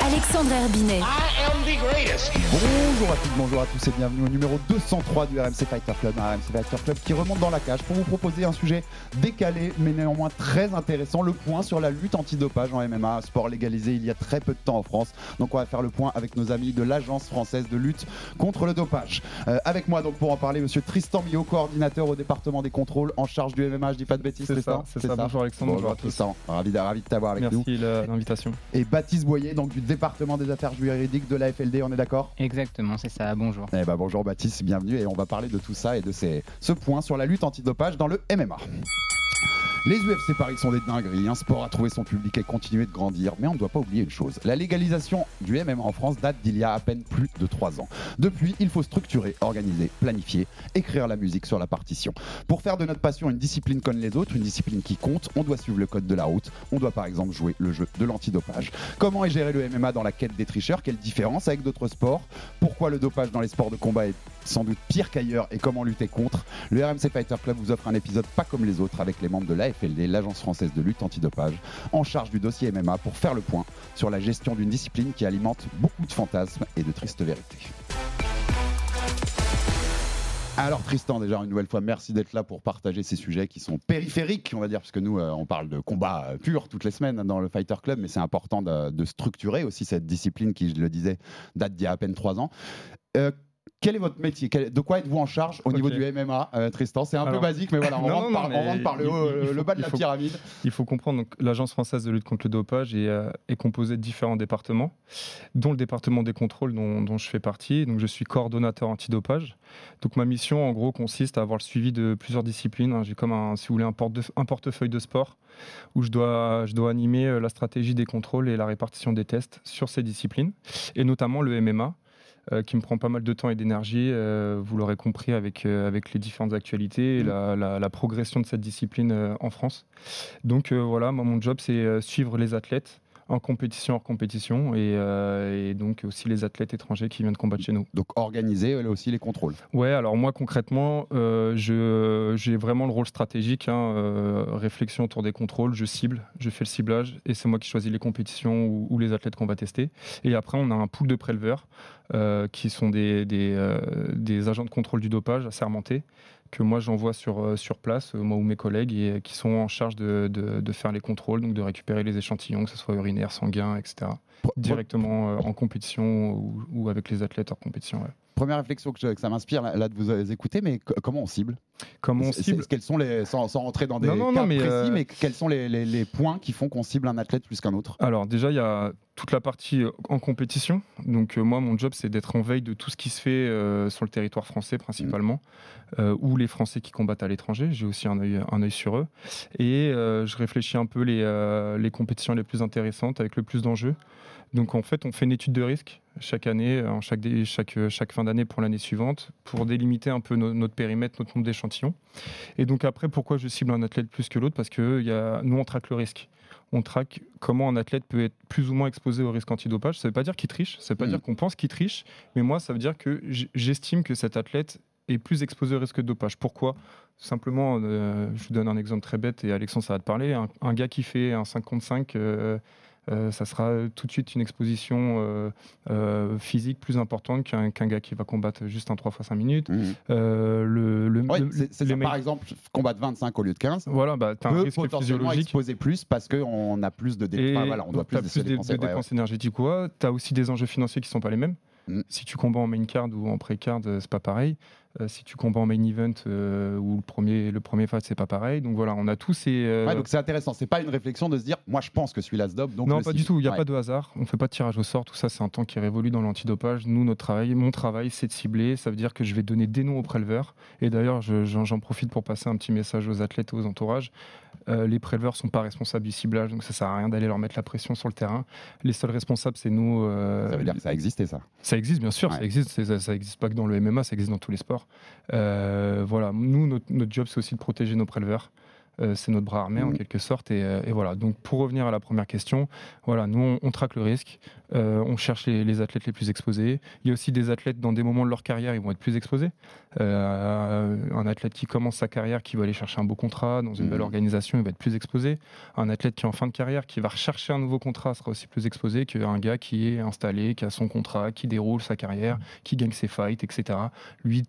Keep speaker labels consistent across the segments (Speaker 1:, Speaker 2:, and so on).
Speaker 1: Alexandre Herbinet.
Speaker 2: I am the greatest.
Speaker 3: Bonjour à toutes, bonjour à tous et bienvenue au numéro 203 du RMC Fighter Club, un RMC Fighter Club qui remonte dans la cage pour vous proposer un sujet décalé mais néanmoins très intéressant, le point sur la lutte antidopage en MMA, sport légalisé il y a très peu de temps en France. Donc on va faire le point avec nos amis de l'Agence française de lutte contre le dopage. Euh, avec moi donc pour en parler, monsieur Tristan Millot, coordinateur au département des contrôles en charge du MMA, je dis pas de bêtises
Speaker 4: C'est
Speaker 3: Tristan
Speaker 4: ça, c'est ça. Bonjour Alexandre, bonjour à tous.
Speaker 3: Tristan, ravi de, ravi de t'avoir avec nous.
Speaker 4: Merci l'invitation.
Speaker 3: Et Baptiste Boyer, donc du département des affaires juridiques de la FLD, on est d'accord?
Speaker 5: Exactement, c'est ça. Bonjour.
Speaker 3: Eh ben bonjour Baptiste, bienvenue et on va parler de tout ça et de ces, ce point sur la lutte antidopage dans le MMA. Les UFC Paris sont des dingueries, un sport a trouvé son public et continué de grandir, mais on ne doit pas oublier une chose. La légalisation du MMA en France date d'il y a à peine plus de 3 ans. Depuis, il faut structurer, organiser, planifier, écrire la musique sur la partition. Pour faire de notre passion une discipline comme les autres, une discipline qui compte, on doit suivre le code de la route, on doit par exemple jouer le jeu de l'antidopage. Comment est géré le MMA dans la quête des tricheurs? Quelle différence avec d'autres sports? Pourquoi le dopage dans les sports de combat est sans doute pire qu'ailleurs? Et comment lutter contre? Le RMC Fighter Club vous offre un épisode pas comme les autres avec les membres de l'Agence française de lutte antidopage, en charge du dossier MMA pour faire le point sur la gestion d'une discipline qui alimente beaucoup de fantasmes et de tristes vérités. Alors Tristan, déjà une nouvelle fois, merci d'être là pour partager ces sujets qui sont périphériques, on va dire, parce que nous, euh, on parle de combat pur toutes les semaines dans le Fighter Club, mais c'est important de, de structurer aussi cette discipline qui, je le disais, date d'il y a à peine trois ans. Euh, quel est votre métier De quoi êtes-vous en charge au niveau du MMA, euh, Tristan C'est un peu basique, mais voilà, on,
Speaker 4: Non,
Speaker 3: rentre,
Speaker 4: non,
Speaker 3: par,
Speaker 4: non,
Speaker 3: on
Speaker 4: mais
Speaker 3: rentre par le,
Speaker 4: il-
Speaker 3: haut,
Speaker 4: il
Speaker 3: le
Speaker 4: faut-
Speaker 3: bas de la
Speaker 4: faut-
Speaker 3: pyramide.
Speaker 4: Il faut comprendre donc l'Agence française de lutte contre le dopage est, euh, est composée de différents départements, dont le département des contrôles dont, dont je fais partie. Donc je suis coordonnateur antidopage. Donc ma mission en gros consiste à avoir le suivi de plusieurs disciplines. hein. J'ai comme un, si vous voulez, un, porte- un portefeuille de sport où je dois, je dois animer euh, la stratégie des contrôles et la répartition des tests sur ces disciplines, et notamment le MMA. Euh, qui me prend pas mal de temps et d'énergie, euh, vous l'aurez compris avec, euh, avec les différentes actualités et la, la- la progression de cette discipline en France. Donc voilà, moi, mon job c'est suivre les athlètes en compétition hors compétition et, euh, et donc aussi les athlètes étrangers qui viennent combattre chez nous.
Speaker 3: Donc organiser aussi les contrôles.
Speaker 4: Ouais, alors moi concrètement, euh, j'ai vraiment le rôle stratégique, hein, euh, réflexion autour des contrôles, je cible, je fais le ciblage et c'est moi qui choisis les compétitions ou, ou les athlètes qu'on va tester. Et après, on a un pool de préleveurs euh, qui sont des, des, des agents de contrôle du dopage assermentés que moi j'envoie sur, euh, sur place, euh, moi ou mes collègues, et euh, qui sont en charge de, de- de faire les contrôles, donc de récupérer les échantillons, que ce soit urinaire, sanguin, etc. Directement en compétition ou, ou avec les athlètes hors compétition. ouais.
Speaker 3: Première réflexion que, je- que ça m'inspire là, là, de vous euh, écouter, mais co- comment on cible?
Speaker 4: Comment on cible
Speaker 3: Quels sont les, sans, sans rentrer dans des
Speaker 4: Non, non,
Speaker 3: cas
Speaker 4: non, mais,
Speaker 3: précis,
Speaker 4: euh,
Speaker 3: mais quels sont les, les- les points qui font qu'on cible un athlète plus qu'un autre?
Speaker 4: Alors déjà, il y a toute la partie euh, en compétition. Donc euh, moi, mon job, c'est d'être en veille de tout ce qui se fait euh, sur le territoire français principalement, euh, ou les Français qui combattent à l'étranger. J'ai aussi un œil, un œil sur eux. Et je réfléchis un peu les, les compétitions les plus intéressantes, avec le plus d'enjeux. Donc en fait, on fait une étude de risque chaque année, en chaque, dé- chaque, euh, chaque fin d'année pour l'année suivante, pour délimiter un peu no- notre périmètre, notre nombre d'échantillons. Et donc après, pourquoi je cible un athlète plus que l'autre? Parce que y a, nous, on traque le risque on traque comment un athlète peut être plus ou moins exposé au risque antidopage. Ça ne veut pas dire qu'il triche, ça ne veut pas
Speaker 3: Mm.
Speaker 4: dire qu'on pense qu'il triche, mais moi, ça veut dire que j'estime que cet athlète est plus exposé au risque de dopage. Pourquoi? Simplement, euh, je vous donne un exemple très bête et Alexandre, ça va te parler. Un, un gars qui fait un 55, euh, euh, ça sera tout de suite une exposition euh, euh, physique plus importante qu'un gars qui va combattre juste un 3 x 5 minutes.
Speaker 3: Mhm.
Speaker 4: Euh, le, le-
Speaker 3: Ouais,
Speaker 4: le-
Speaker 3: c'est
Speaker 4: les
Speaker 3: Par exemple, combattre 25 au lieu de 15
Speaker 4: voilà, bah, tu as un
Speaker 3: peut
Speaker 4: risque physiologique.
Speaker 3: exposer plus parce qu'on a plus de dépenses. voilà, on doit plus, de
Speaker 4: plus
Speaker 3: se
Speaker 4: de,
Speaker 3: dépenser.
Speaker 4: de
Speaker 3: ouais,
Speaker 4: dépenses énergétiques ou quoi. Tu as aussi des enjeux financiers qui sont pas les mêmes.
Speaker 3: Mm.
Speaker 4: Si tu combats en main card ou en pré-card, euh, c'est pas pareil. Euh, si tu combats en main event euh, ou le premier, le premier fight, c'est pas pareil. Donc voilà, on a tous ces. euh,
Speaker 3: Ouais, donc c'est intéressant. C'est pas une réflexion de se dire, moi je pense que celui-là se dope. Donc
Speaker 4: non, pas du tout. Il n'y a
Speaker 3: Ouais.
Speaker 4: pas de hasard. On fait pas de tirage au sort. Tout ça, c'est un temps qui révolue dans l'antidopage. Nous, notre travail, mon travail, c'est de cibler. Ça veut dire que je vais donner des noms aux préleveurs. Et d'ailleurs, je- j'en profite pour passer un petit message aux athlètes et aux entourages. Euh, les préleveurs sont pas responsables du ciblage, donc ça sert à rien d'aller leur mettre la pression sur le terrain. Les seuls responsables, c'est nous. euh,
Speaker 3: Ça veut dire que ça existait ça.
Speaker 4: ça existe, bien sûr,
Speaker 3: Ouais.
Speaker 4: ça existe. ça existe pas que dans le MMA, ça existe dans tous les sports. Euh, voilà, nous, notre, notre job, c'est aussi de protéger nos préleveurs. Euh, c'est notre bras armé en
Speaker 3: Mhm.
Speaker 4: quelque sorte. Et, euh, et voilà. Donc, pour revenir à la première question, voilà, nous, on, on traque le risque. Euh, on cherche les, les athlètes les plus exposés. Il y a aussi des athlètes dans des moments de leur carrière, ils vont être plus exposés. Un athlète qui commence sa carrière, qui va aller chercher un beau contrat dans une
Speaker 3: Mhm.
Speaker 4: belle organisation, il va être plus exposé. Un athlète qui est en fin de carrière, qui va rechercher un nouveau contrat, sera aussi plus exposé qu'un gars qui est installé, qui a son contrat, qui déroule sa carrière, qui gagne ses fights, etc. Lui,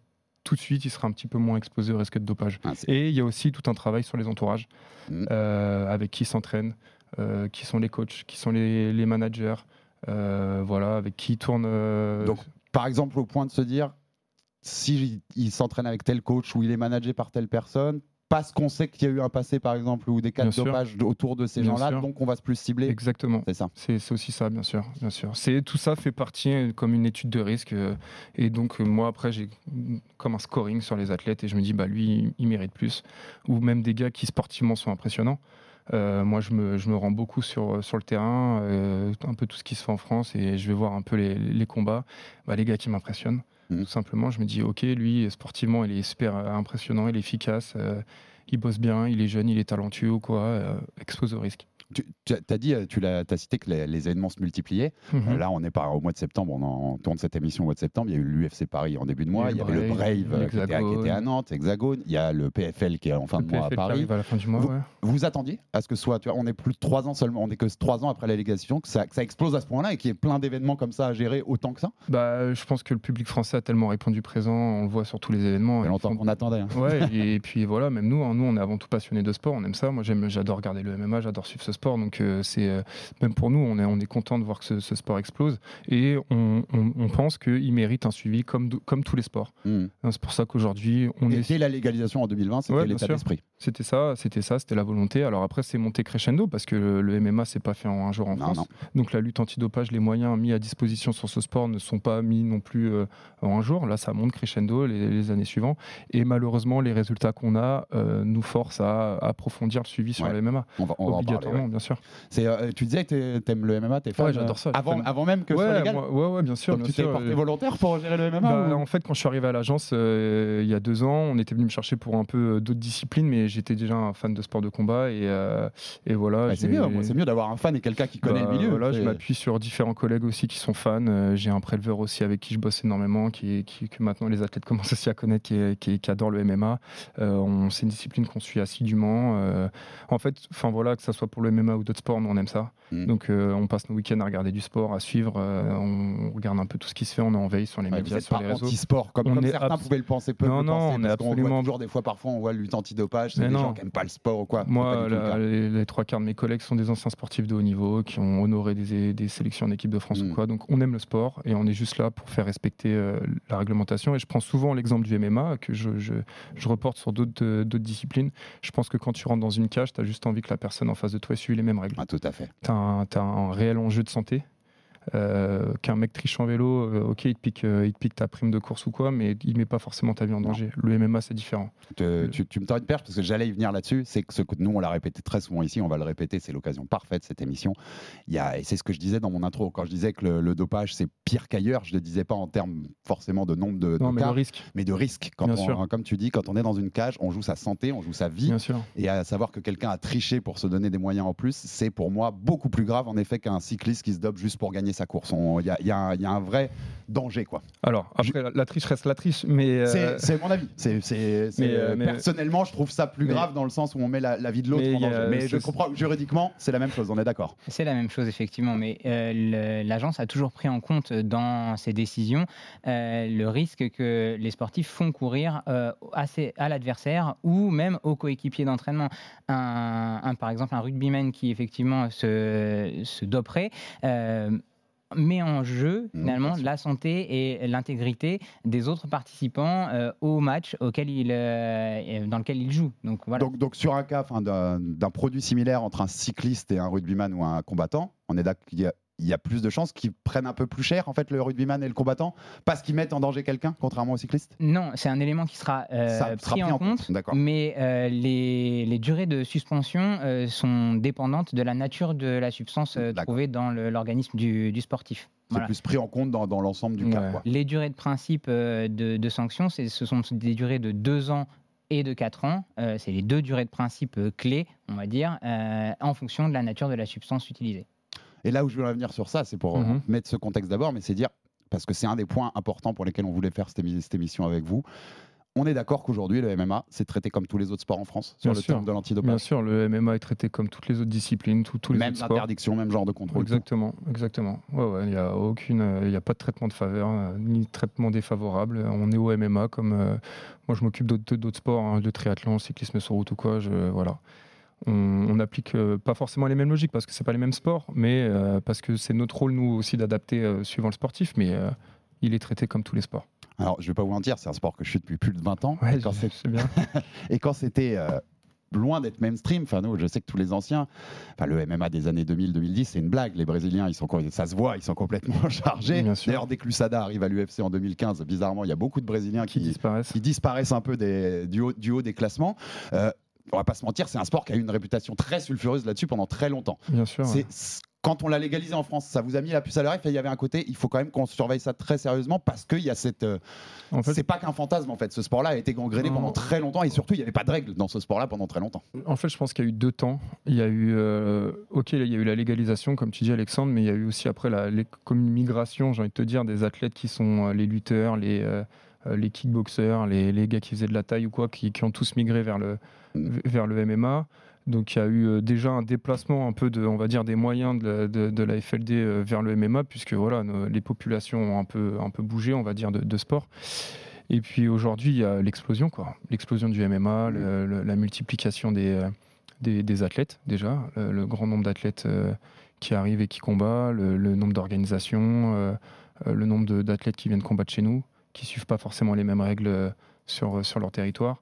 Speaker 4: tout de suite, il sera un petit peu moins exposé au risque de dopage.
Speaker 3: Ah,
Speaker 4: Et il y a aussi tout un travail sur les entourages,
Speaker 3: Mhm.
Speaker 4: euh, avec qui s'entraînent, euh, qui sont les coachs, qui sont les, les managers, euh, voilà, avec qui tournent. euh,
Speaker 3: Donc, Par exemple, au point de se dire, si il s'entraîne avec tel coach ou il est managé par telle personne, parce qu'on sait qu'il y a eu un passé, par exemple, ou des cas
Speaker 4: Bien
Speaker 3: de
Speaker 4: sûr.
Speaker 3: dopage autour de ces gens-là, donc on va se plus cibler.
Speaker 4: Exactement.
Speaker 3: C'est ça.
Speaker 4: C'est aussi ça, bien sûr, bien sûr. C'est tout ça fait partie euh, comme une étude de risque. euh, et donc euh, moi après j'ai mm, comme un scoring sur les athlètes et je me dis bah lui il- il mérite plus. Ou même des gars qui sportivement sont impressionnants. Euh, moi je me, je me rends beaucoup sur, sur le terrain, euh, un peu tout ce qui se fait en France et je vais voir un peu les, les combats. Bah, les gars qui m'impressionnent. Tout simplement, je me dis ok lui sportivement il est super euh, impressionnant, il est efficace. euh, il bosse bien, il est jeune, il est talentueux ou quoi, euh, expose au risque.
Speaker 3: Tu as dit, euh, tu l'as as cité que les, les événements se multipliaient.
Speaker 4: Mhm.
Speaker 3: Euh, Là, on est par, au mois de septembre, on en tourne cette émission au mois de septembre. Il y a eu l'UFC Paris en début de mois, il y, avait le Brave euh, qui était, à- qui était à Nantes, Hexagone. Il y a le PFL qui est en fin
Speaker 4: Le
Speaker 3: de mois à
Speaker 4: PFL
Speaker 3: Paris.
Speaker 4: à la fin du mois, ouais.
Speaker 3: Vous attendiez à ce que ce soit, tu vois, on est plus de trois ans seulement, on est que trois ans après l'allégation, que ça, que ça explose à ce point-là et qu'il y ait plein d'événements comme ça à gérer autant que ça?
Speaker 4: Bah, je pense que le public français a tellement répondu présent, on le voit sur tous les événements. Ils
Speaker 3: longtemps
Speaker 4: font-
Speaker 3: qu'on attendait. hein.
Speaker 4: Ouais, et puis voilà, même nous, hein, nous, on est avant tout passionnés de sport, on aime ça. Moi, j'adore regarder le MMA, j'adore suivre ce sport. Donc, euh, c'est euh, même pour nous, on est, on est content de voir que ce, ce sport explose. Et on, on- on pense qu'il mérite un suivi comme, comme tous les sports.
Speaker 3: Hmm.
Speaker 4: Hein, C'est pour ça qu'aujourd'hui, on
Speaker 3: Et
Speaker 4: est.
Speaker 3: dès la légalisation en 2020, c'était
Speaker 4: Ouais,
Speaker 3: l'état d'esprit.
Speaker 4: C'était ça, c'était ça, c'était la volonté. Alors après, c'est monté crescendo parce que le, le MMA, c'est pas fait en un jour en
Speaker 3: Non,
Speaker 4: France.
Speaker 3: non.
Speaker 4: Donc la lutte antidopage, les moyens mis à disposition sur ce sport ne sont pas mis non plus euh, en un jour. Là, ça monte crescendo les, les années suivantes. Et malheureusement, les résultats qu'on a euh, nous forcent à approfondir le suivi sur
Speaker 3: Ouais,
Speaker 4: le MMA.
Speaker 3: On va, on va en parler.
Speaker 4: Obligatoirement,
Speaker 3: ouais.
Speaker 4: Bien sûr.
Speaker 3: C'est, euh, tu disais que t'aimes le MMA, t'es fan.
Speaker 4: Ouais, j'adore ça,
Speaker 3: euh, Avant, même que ce soit
Speaker 4: Ouais,
Speaker 3: légal.
Speaker 4: moi- ouais, ouais, bien sûr.
Speaker 3: Donc
Speaker 4: bien
Speaker 3: tu t'es porté volontaire pour gérer le MMA
Speaker 4: Bah,
Speaker 3: ou-
Speaker 4: En fait, quand je suis arrivé à l'agence euh, il y a deux ans, on était venu me chercher pour un peu d'autres disciplines, mais j'étais déjà un fan de sport de combat et, euh, et voilà.
Speaker 3: Bah, c'est mieux, c'est mieux d'avoir un fan et quelqu'un qui connaît
Speaker 4: Bah,
Speaker 3: le milieu.
Speaker 4: Voilà, je m'appuie sur différents collègues aussi qui sont fans. J'ai un préleveur aussi avec qui je bosse énormément, qui, qui- que maintenant les athlètes commencent aussi à connaître, qui, qui, adore le MMA. On- c'est une discipline qu'on suit assidûment. En fait, enfin voilà, que ça soit pour le MMA ou d'autres sports, nous on aime ça.
Speaker 3: Mm.
Speaker 4: Donc euh, on passe nos week-ends à regarder du sport, à suivre. euh, on regarde un peu tout ce qui se fait. On est en veille sur les
Speaker 3: Ouais, vous
Speaker 4: médias,
Speaker 3: êtes
Speaker 4: sur
Speaker 3: pas
Speaker 4: les réseaux.
Speaker 3: anti-sport, comme,
Speaker 4: On
Speaker 3: comme
Speaker 4: est
Speaker 3: certains
Speaker 4: abs-
Speaker 3: pouvaient le penser, peuvent
Speaker 4: Non,
Speaker 3: le
Speaker 4: non,
Speaker 3: penser,
Speaker 4: on est
Speaker 3: parce qu'on voit
Speaker 4: absolument-
Speaker 3: toujours des fois, parfois, on voit lutte antidopage, c'est des
Speaker 4: non.
Speaker 3: gens qui n'aiment pas le sport ou quoi.
Speaker 4: Moi, la- les, les trois quarts de mes collègues sont des anciens sportifs de haut niveau qui ont honoré des, des sélections en équipe de France
Speaker 3: Mm.
Speaker 4: ou quoi. Donc, on aime le sport et on est juste là pour faire respecter euh, la réglementation. Et je prends souvent l'exemple du MMA que je, je- je reporte sur d'autres d'autres disciplines. Je pense que quand tu rentres dans une cage, tu as juste envie que la personne en face de toi ait les mêmes règles.
Speaker 3: Ah, tout à fait.
Speaker 4: Tu as, un réel enjeu de santé. Euh, Qu'un mec triche en vélo, euh, ok, il te, pique, euh, il te pique ta prime de course ou quoi, mais il met pas forcément ta vie en danger. Le MMA, c'est différent.
Speaker 3: Te- tu, tu me tends une perche parce que j'allais y venir là-dessus. C'est que ce que nous, on l'a répété très souvent ici, on va le répéter, c'est l'occasion parfaite cette émission. Il y a, et c'est ce que je disais dans mon intro. Quand je disais que le, le dopage, c'est pire qu'ailleurs, je ne le disais pas en termes forcément de nombre de,
Speaker 4: Non,
Speaker 3: de
Speaker 4: mais
Speaker 3: cas,
Speaker 4: le risque,
Speaker 3: mais de risque. Quand
Speaker 4: Bien
Speaker 3: on-
Speaker 4: sûr.
Speaker 3: comme tu dis, quand on est dans une cage, on joue sa santé, on joue sa vie.
Speaker 4: bien sûr.
Speaker 3: Et à savoir que quelqu'un a triché pour se donner des moyens en plus, c'est pour moi beaucoup plus grave en effet qu'un cycliste qui se dope juste pour gagner sa course. On- Il y a, il y a un- il y a un vrai danger quoi.
Speaker 4: Alors, après, la, la triche reste la triche, mais. euh,
Speaker 3: C'est- mon avis.
Speaker 4: Mais, euh, mais-
Speaker 3: personnellement, je trouve ça plus
Speaker 4: mais-
Speaker 3: grave dans le sens où on met la, la vie de l'autre
Speaker 4: Mais
Speaker 3: en danger. Mais je comprends que juridiquement, c'est la même chose. On est d'accord.
Speaker 1: C'est la même chose, effectivement, mais euh, l'agence a toujours pris en compte dans ses décisions euh, le risque que les sportifs font courir euh, à, à l'adversaire ou même aux coéquipiers d'entraînement. Un, un- par exemple, un rugbyman qui effectivement se, se doperait. euh, met en jeu
Speaker 3: Mmh,
Speaker 1: finalement la santé et l'intégrité des autres participants euh, au match auquel il, euh, dans lequel il joue. Donc voilà.
Speaker 3: Donc, donc sur un cas d'un d'un produit similaire entre un cycliste et un rugbyman ou un combattant, on est d'accord qu'il y a, il y a plus de chances qu'ils prennent un peu plus cher en fait le rugbyman et le combattant parce qu'ils mettent en danger quelqu'un contrairement au cycliste
Speaker 1: Non, c'est un élément qui sera, euh,
Speaker 3: sera
Speaker 1: pris, en compte, mais euh, les, les durées de suspension euh, sont dépendantes de la nature de la substance trouvée dans l'organisme du, du sportif.
Speaker 3: C'est
Speaker 1: Voilà.
Speaker 3: plus pris en compte dans, dans l'ensemble du cas. Quoi.
Speaker 1: Les durées de principe de, de sanction, c'est- ce sont des durées de 2 ans et de 4 ans. Euh, c'est les deux durées de principe euh, clés, on va dire, euh, en fonction de la nature de la substance utilisée.
Speaker 3: Et là où je veux revenir sur ça, c'est pour euh,
Speaker 4: Mhm.
Speaker 3: mettre ce contexte d'abord, mais c'est dire, parce que c'est un des points importants pour lesquels on voulait faire cette, émi- cette émission avec vous. On est d'accord qu'aujourd'hui, le MMA, c'est traité comme tous les autres sports en France, sur
Speaker 4: Bien
Speaker 3: le
Speaker 4: sûr.
Speaker 3: terme de
Speaker 4: Bien
Speaker 3: l'antidopage.
Speaker 4: sûr, le MMA est traité comme toutes les autres disciplines, tous, tous les
Speaker 3: Même
Speaker 4: autres sports.
Speaker 3: interdiction, même genre de contrôle. tout.
Speaker 4: Exactement, exactement. Ouais, ouais, il n'y a aucune, euh, a pas de traitement de faveur, euh, ni de traitement défavorable. On est au MMA comme euh, moi, je m'occupe d'autres d'autres sports, hein, de triathlon, cyclisme sur route ou quoi. Je, voilà. On, on applique euh, pas forcément les mêmes logiques parce que c'est pas les mêmes sports, mais euh, parce que c'est notre rôle nous aussi d'adapter euh, suivant le sportif. Mais euh, il est traité comme tous les sports.
Speaker 3: Alors, je vais pas vous mentir, c'est un sport que je suis depuis plus de 20 ans.
Speaker 4: Ouais,
Speaker 3: et quand
Speaker 4: je- je bien.
Speaker 3: Et quand c'était loin d'être mainstream, enfin nous, je sais que tous les anciens, enfin le MMA des années 2000-2010, c'est une blague. Les Brésiliens, ils sont, ça se voit, ils sont complètement chargés. D'ailleurs, dès que l'USADA arrive à l'UFC en 2015, bizarrement, il y a beaucoup de Brésiliens
Speaker 4: qui
Speaker 3: qui,
Speaker 4: disparaissent.
Speaker 3: qui disparaissent un peu des- du, haut, du haut des classements. Euh, on va pas se mentir, c'est un sport qui a eu une réputation très sulfureuse là-dessus pendant très longtemps.
Speaker 4: Bien sûr. ouais.
Speaker 3: Quand on l'a légalisé en France, ça vous a mis la puce à l'oreille? Il y avait un côté, il faut quand même qu'on surveille ça très sérieusement parce qu'il y a cette. euh,
Speaker 4: En fait,
Speaker 3: c'est pas qu'un fantasme en fait. Ce sport-là a été gangréné pendant très longtemps et surtout il n'y avait pas de règles dans ce sport-là pendant très longtemps.
Speaker 4: En fait, je pense qu'il y a eu deux temps. Il y a eu, euh, ok, il y a eu la légalisation, comme tu dis, Alexandre, mais il y a eu aussi après la les- comme une migration, j'ai envie de te dire, des athlètes qui sont euh, les lutteurs, les, euh, les kickboxers, les, les gars qui faisaient de la taille ou quoi, qui, qui ont tous migré vers le, vers le MMA. Donc il y a eu euh, déjà un déplacement un peu de, on va dire, des moyens de la, de- de la FLD euh, vers le MMA, puisque voilà, nos- les populations ont un peu, un peu bougé, on va dire, de, de sport. Et puis aujourd'hui, il y a l'explosion, quoi. L'explosion du MMA, le- le- la multiplication des, euh, des, des athlètes, déjà, le, le grand nombre d'athlètes euh, qui arrivent et qui combattent, le, nombre d'organisations, euh, euh, le nombre d'athlètes qui viennent combattre chez nous, qui suivent pas forcément les mêmes règles euh, sur, sur leur territoire.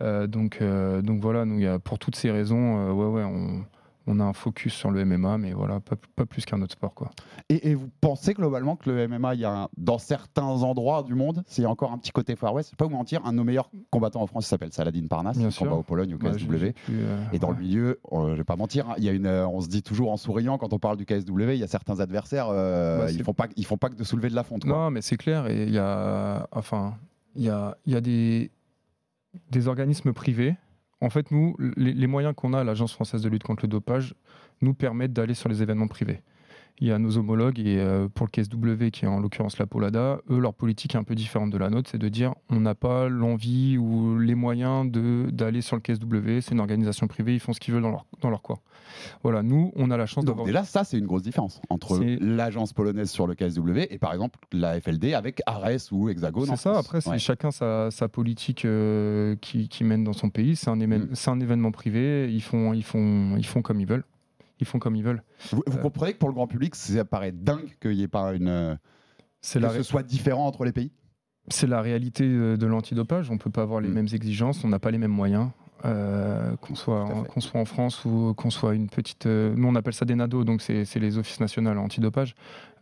Speaker 4: Euh, donc, euh, donc voilà, y a, pour toutes ces raisons, euh, ouais, ouais, on, on a un focus sur le MMA, mais voilà, pas, pas plus qu'un autre sport, quoi.
Speaker 3: Et, et vous pensez globalement que le MMA, il y a un- dans certains endroits du monde, c'est encore un petit côté Far West. Je vais pas vous mentir, un de nos meilleurs combattants en France s'appelle Saladin Parnasse,
Speaker 4: Bien
Speaker 3: il combat au Pologne, au KSW.
Speaker 4: euh,
Speaker 3: Et dans
Speaker 4: ouais.
Speaker 3: le milieu, euh, je vais pas mentir, hein, il y a une, euh, on se dit toujours en souriant quand on parle du KSW, il y a certains adversaires, euh,
Speaker 4: Bah,
Speaker 3: ils font pas, ils font pas que de soulever de la fonte. quoi.
Speaker 4: Non, mais c'est clair. Et il y a, enfin, il y a, y a des, des organismes privés. En fait, nous, les, les moyens qu'on a à l'Agence française de lutte contre le dopage nous permettent d'aller sur les événements privés. Il y a nos homologues, et euh, pour le KSW, qui est en l'occurrence la Polada, eux, leur politique est un peu différente de la nôtre, c'est de dire on n'a pas l'envie ou les moyens de- d'aller sur le KSW, c'est une organisation privée, ils font ce qu'ils veulent dans leur, dans leur coin. Voilà, nous, on a la chance
Speaker 3: Donc
Speaker 4: d'avoir.
Speaker 3: déjà, ça, c'est une grosse différence entre l'agence polonaise sur le KSW et par exemple la FLD avec Ares ou Hexagone.
Speaker 4: C'est ça,
Speaker 3: France.
Speaker 4: après, c'est
Speaker 3: Ouais.
Speaker 4: chacun sa, sa politique euh, qui, qui mène dans son pays. C'est un, émen-
Speaker 3: Mm.
Speaker 4: un événement privé, ils font, ils, font, ils font comme ils veulent. Ils font comme ils veulent.
Speaker 3: Vous, vous
Speaker 4: Euh,
Speaker 3: comprenez que pour le grand public, ça paraît dingue qu'il n'y ait pas une.
Speaker 4: C'est
Speaker 3: que
Speaker 4: la,
Speaker 3: ce soit différent entre les pays?
Speaker 4: C'est la réalité de l'antidopage. On ne peut pas avoir les
Speaker 3: Mm.
Speaker 4: mêmes exigences, on n'a pas les mêmes moyens. euh, qu'on soit, qu'on soit en France ou qu'on soit une petite. euh, nous, on appelle ça des NADO, donc c'est les offices nationaux antidopage.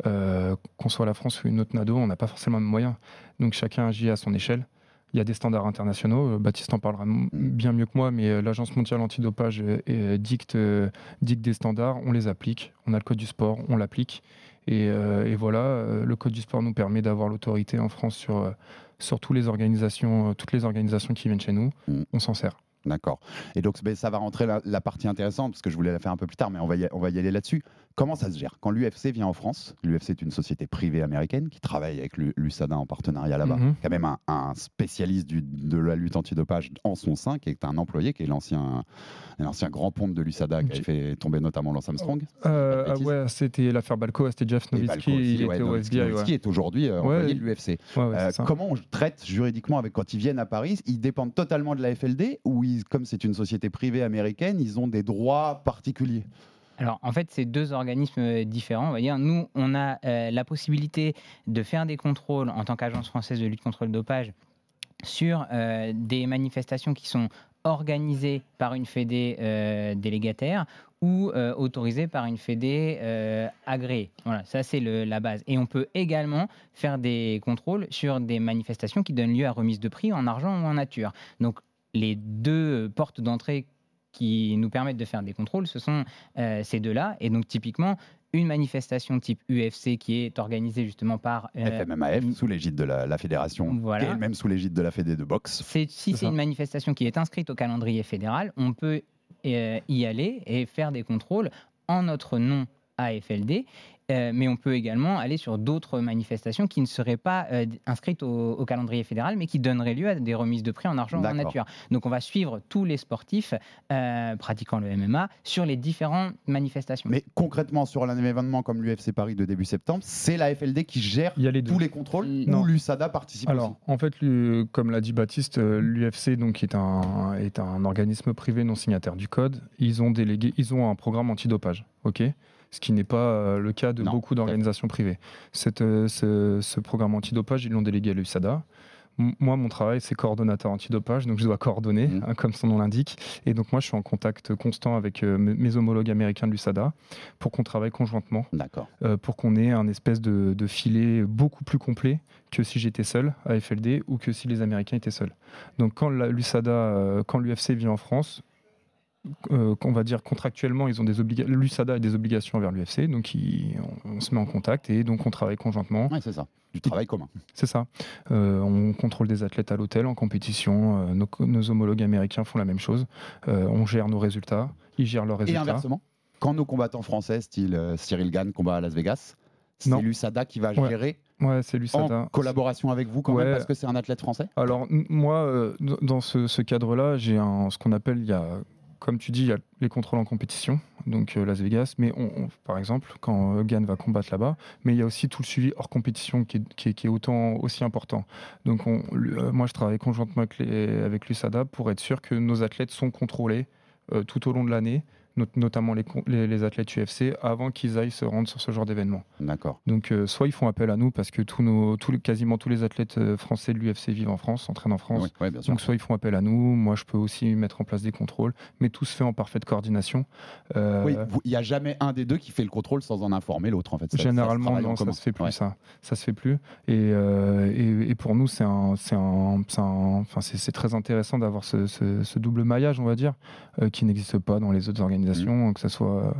Speaker 4: Euh, qu'on soit la France ou une autre NADO, on n'a pas forcément les mêmes moyens. Donc chacun agit à son échelle. Il y a des standards internationaux. euh, Baptiste en parlera bien mieux que moi, mais euh, l'Agence mondiale antidopage euh, dicte, dicte des standards. On les applique. On a le code du sport, on l'applique. Et, euh, et voilà, le code du sport nous permet d'avoir l'autorité en France sur, sur toutes les organisations, toutes les organisations qui viennent chez nous.
Speaker 3: Mm.
Speaker 4: On s'en sert.
Speaker 3: D'accord. Et donc, ça va rentrer la, la partie intéressante, parce que je voulais la faire un peu plus tard, mais on va y, on va y aller là-dessus. Comment ça se gère? Quand l'UFC vient en France, l'UFC est une société privée américaine qui travaille avec l'U- l'USADA en partenariat là-bas,
Speaker 4: Mhm.
Speaker 3: qui a même un, un spécialiste du- de la lutte antidopage en son sein, qui est un employé, qui est l'ancien l'ancien grand pompe de l'USADA, qui
Speaker 4: J-
Speaker 3: fait tomber notamment Lance Armstrong.
Speaker 4: Euh, ah ouais, c'était l'affaire Balco, c'était Jeff Nowitzki, il
Speaker 3: ouais,
Speaker 4: était au FBI.
Speaker 3: Nowitzki
Speaker 4: ouais.
Speaker 3: est aujourd'hui euh, employé de l'UFC. Euh, comment on traite juridiquement avec quand ils viennent à Paris Ils dépendent totalement de la FLD ou ils, comme c'est une société privée américaine, ils ont des droits particuliers
Speaker 1: Alors en fait, c'est deux organismes euh, différents. On va dire, nous, on a euh, la possibilité de faire des contrôles en tant qu'agence française de lutte contre le dopage sur euh, des manifestations qui sont organisées par une fédé délégataire ou euh, autorisées par une fédé agréée. Voilà, ça c'est la base. Et on peut également faire des contrôles sur des manifestations qui donnent lieu à remise de prix en argent ou en nature. Donc les deux portes d'entrée qui nous permettent de faire des contrôles, ce sont euh, ces deux-là. Et donc typiquement, une manifestation type UFC qui est organisée justement par... euh,
Speaker 3: FMMAF, sous l'égide de la, la fédération,
Speaker 1: Voilà.
Speaker 3: est même sous l'égide de la fédé de boxe.
Speaker 1: si
Speaker 4: C'est
Speaker 1: une manifestation qui est inscrite au calendrier fédéral, on peut euh, y aller et faire des contrôles en notre nom AFLD. Euh, mais on peut également aller sur d'autres manifestations qui ne seraient pas euh, inscrites au, au calendrier fédéral, mais qui donneraient lieu à des remises de prix en argent ou en nature. Donc on va suivre tous les sportifs euh, pratiquant le MMA sur les différentes manifestations.
Speaker 3: Mais concrètement, sur un événement comme l'UFC Paris de début septembre, c'est la FLD qui gère
Speaker 4: Il y a les deux.
Speaker 3: tous les contrôles
Speaker 1: Non.
Speaker 3: ou l'USADA participe
Speaker 4: Alors,
Speaker 3: aussi
Speaker 4: en fait, lui, comme l'a dit Baptiste, l'UFC donc est un est un organisme privé non signataire du code. Ils ont délégué, ils ont un programme antidopage, ok? Ce qui n'est pas euh, le cas de
Speaker 3: Non,
Speaker 4: beaucoup d'organisations privées. Cette, euh, ce, ce programme antidopage, ils l'ont délégué à l'USADA. Moi, mon travail, c'est coordonnateur antidopage, donc je dois coordonner,
Speaker 3: Mhm.
Speaker 4: hein, comme son nom l'indique. Et donc, moi, je suis en contact constant avec euh, mes homologues américains de l'USADA pour qu'on travaille conjointement euh, pour qu'on ait un espèce de, de filet beaucoup plus complet que si j'étais seul à FLD ou que si les Américains étaient seuls. Donc quand l'USADA, euh, quand l'UFC vient en France, euh, qu'on va dire contractuellement, ils ont des obligations. L'USADA a des obligations envers l'UFC, donc on, on se met en contact et donc on travaille conjointement.
Speaker 3: Ouais, c'est ça. Du travail commun.
Speaker 4: C'est ça. Euh, on contrôle des athlètes à l'hôtel en compétition. euh, nos, nos homologues américains font la même chose. Euh, on gère nos résultats. Ils gèrent leurs
Speaker 3: Et
Speaker 4: résultats.
Speaker 3: inversement, quand nos combattants français, style Cyril Gann, combat à Las Vegas, c'est l'USADA qui va gérer
Speaker 4: Ouais, c'est
Speaker 3: en collaboration avec vous quand même parce que c'est un athlète français?
Speaker 4: Alors moi, euh, dans ce, ce cadre-là, j'ai ce qu'on appelle, il y a, comme tu dis, il y a les contrôles en compétition, donc euh, Las Vegas, mais par exemple, quand euh, Gann va combattre là-bas, mais il y a aussi tout le suivi hors compétition qui est, autant aussi important. Donc euh, moi, je travaille conjointement avec, avec l'USADA pour être sûr que nos athlètes sont contrôlés tout au long de l'année, not- notamment les, les, les athlètes UFC, avant qu'ils aillent se rendre sur ce genre d'événement.
Speaker 3: D'accord.
Speaker 4: Donc, euh, soit ils font appel à nous parce que tous nos, tous quasiment tous les athlètes euh, français de l'UFC vivent en France, s'entraînent en France.
Speaker 3: Oui, ouais, bien sûr.
Speaker 4: Donc, soit ils font appel à nous, moi je peux aussi mettre en place des contrôles, mais tout se fait en parfaite coordination. Euh,
Speaker 3: Oui, il n'y a jamais un des deux qui fait le contrôle sans en informer l'autre en fait. Ça- ça
Speaker 4: Généralement,
Speaker 3: en
Speaker 4: non, ça se fait plus
Speaker 3: Ouais.
Speaker 4: ça. Ça se fait plus. Et, euh, et, et pour nous, c'est un, très intéressant d'avoir ce, ce- ce double maillage, on va dire, qui n'existe pas dans les autres organisations, que ce soit euh,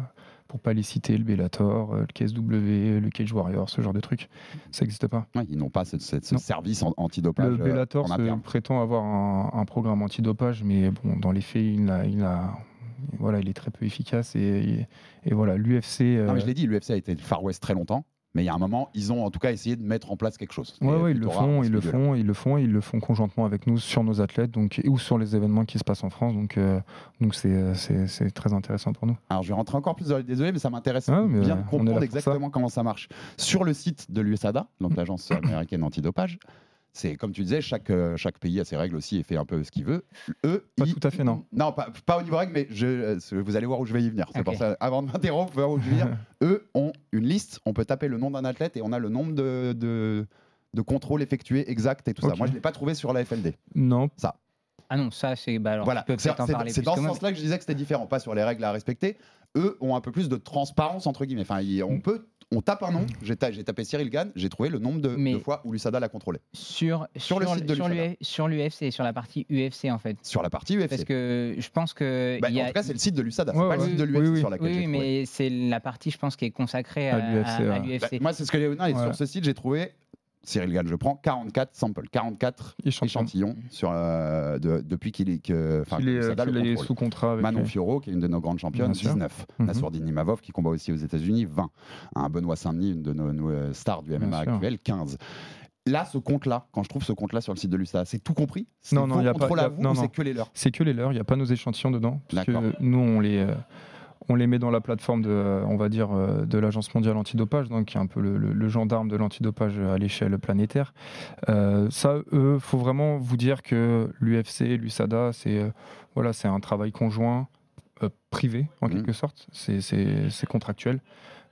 Speaker 4: pour pas les citer, le Bellator, euh, le KSW, le Cage Warrior, ce genre de trucs. Ça n'existe pas.
Speaker 3: Ouais, ils n'ont pas ce, ce- ce
Speaker 4: Non.
Speaker 3: service antidopage
Speaker 4: Le
Speaker 3: euh,
Speaker 4: Bellator
Speaker 3: en
Speaker 4: se
Speaker 3: interne.
Speaker 4: prétend avoir un, un programme antidopage, mais bon, dans les faits, il a, il a, voilà, il est très peu efficace. Et, et- et voilà, l'UFC.
Speaker 3: Mais je l'ai dit, l'UFC a été le Far West très longtemps, mais il y a un moment, ils ont en tout cas essayé de mettre en place quelque chose.
Speaker 4: Ouais, ils le font, ils le font, ils le font, ils le font conjointement avec nous sur nos athlètes, donc ou sur les événements qui se passent en France. Donc, euh, donc c'est, euh, c'est, c'est très intéressant pour nous.
Speaker 3: Alors je vais rentrer encore plus dans les désolé, mais ça m'intéresse
Speaker 4: Ah, mais,
Speaker 3: bien
Speaker 4: euh,
Speaker 3: de
Speaker 4: là
Speaker 3: comprendre exactement comment ça marche. Sur le site de l'USADA, donc l'agence américaine antidopage, c'est comme tu disais, chaque, euh, chaque pays a ses règles aussi et fait un peu ce qu'il veut. Eux,
Speaker 4: Pas
Speaker 3: ils-
Speaker 4: tout à fait, non.
Speaker 3: Non, pas, pas au niveau règles, mais je, euh, vous allez voir où je vais y venir. C'est pour ça, avant de m'interrompre, vous allez voir où je vais y venir. Eux ont une liste, on peut taper le nom d'un athlète et on a le nombre de, de, de contrôles effectués exacts et tout ça. Moi, je ne l'ai pas trouvé sur la FLD.
Speaker 4: Non,
Speaker 1: Ah non, ça c'est... Bah alors,
Speaker 3: voilà, c'est dans
Speaker 1: que
Speaker 3: ce sens-là que je disais que c'était différent, pas sur les règles à respecter. Eux ont un peu plus de transparence, entre guillemets. Enfin, ils- on peut. On tape un nom, j'ai ta- j'ai tapé Cyril Gann, j'ai trouvé le nombre de, fois où l'USADA l'a contrôlé.
Speaker 1: sur,
Speaker 3: Sur le site de
Speaker 1: sur
Speaker 3: l'UFC.
Speaker 1: l'U- sur l'UFC, sur la partie UFC en fait.
Speaker 3: Sur la partie UFC.
Speaker 1: Parce que je pense que
Speaker 3: Bah, En tout cas, c'est le site de l'USADA, c'est
Speaker 4: Ouais,
Speaker 3: pas le site de
Speaker 4: Oui,
Speaker 3: l'UFC
Speaker 4: oui.
Speaker 3: sur laquelle
Speaker 1: oui,
Speaker 3: j'ai
Speaker 1: oui,
Speaker 3: trouvé.
Speaker 1: mais c'est la partie, je pense, qui est consacrée à,
Speaker 4: À l'UFC.
Speaker 3: Bah, moi, c'est ce que j'ai non, et
Speaker 4: Ouais.
Speaker 3: sur ce site, j'ai trouvé Cyril Gann, je prends 44 samples, 44
Speaker 4: échantillon.
Speaker 3: échantillons sur, euh, de- depuis qu'il est, que,
Speaker 4: il qu'il sous contrat avec.
Speaker 3: Manon Fiorot, qui est une de nos grandes championnes,
Speaker 4: Bien sûr.
Speaker 3: 19.
Speaker 4: Mhm.
Speaker 3: Nassourdine Nimavov, qui combat aussi aux États-Unis, 20. Un Benoît Saint-Denis, une de nos, nos, euh, stars du MMA actuel, 15. Là, ce compte-là, quand je trouve ce compte-là sur le site de l'USADA, c'est tout compris? C'est
Speaker 4: Non, non,
Speaker 3: vos
Speaker 4: y a pas-
Speaker 3: contrôles
Speaker 4: y a-
Speaker 3: à vous
Speaker 4: non,
Speaker 3: c'est que les leurs?
Speaker 4: C'est que les leurs, il n'y a pas nos échantillons dedans. Parce que
Speaker 3: D'accord.
Speaker 4: nous, on les, euh, on les met dans la plateforme de, euh, on va dire, euh, de l'Agence mondiale antidopage, donc qui est un peu le, le- le gendarme de l'antidopage à l'échelle planétaire. Euh, ça, eux, faut vraiment vous dire que l'UFC, l'USADA, c'est euh, voilà, c'est un travail conjoint euh, privé, en
Speaker 3: Mhm.
Speaker 4: quelque sorte. C'est- C'est c'est contractuel.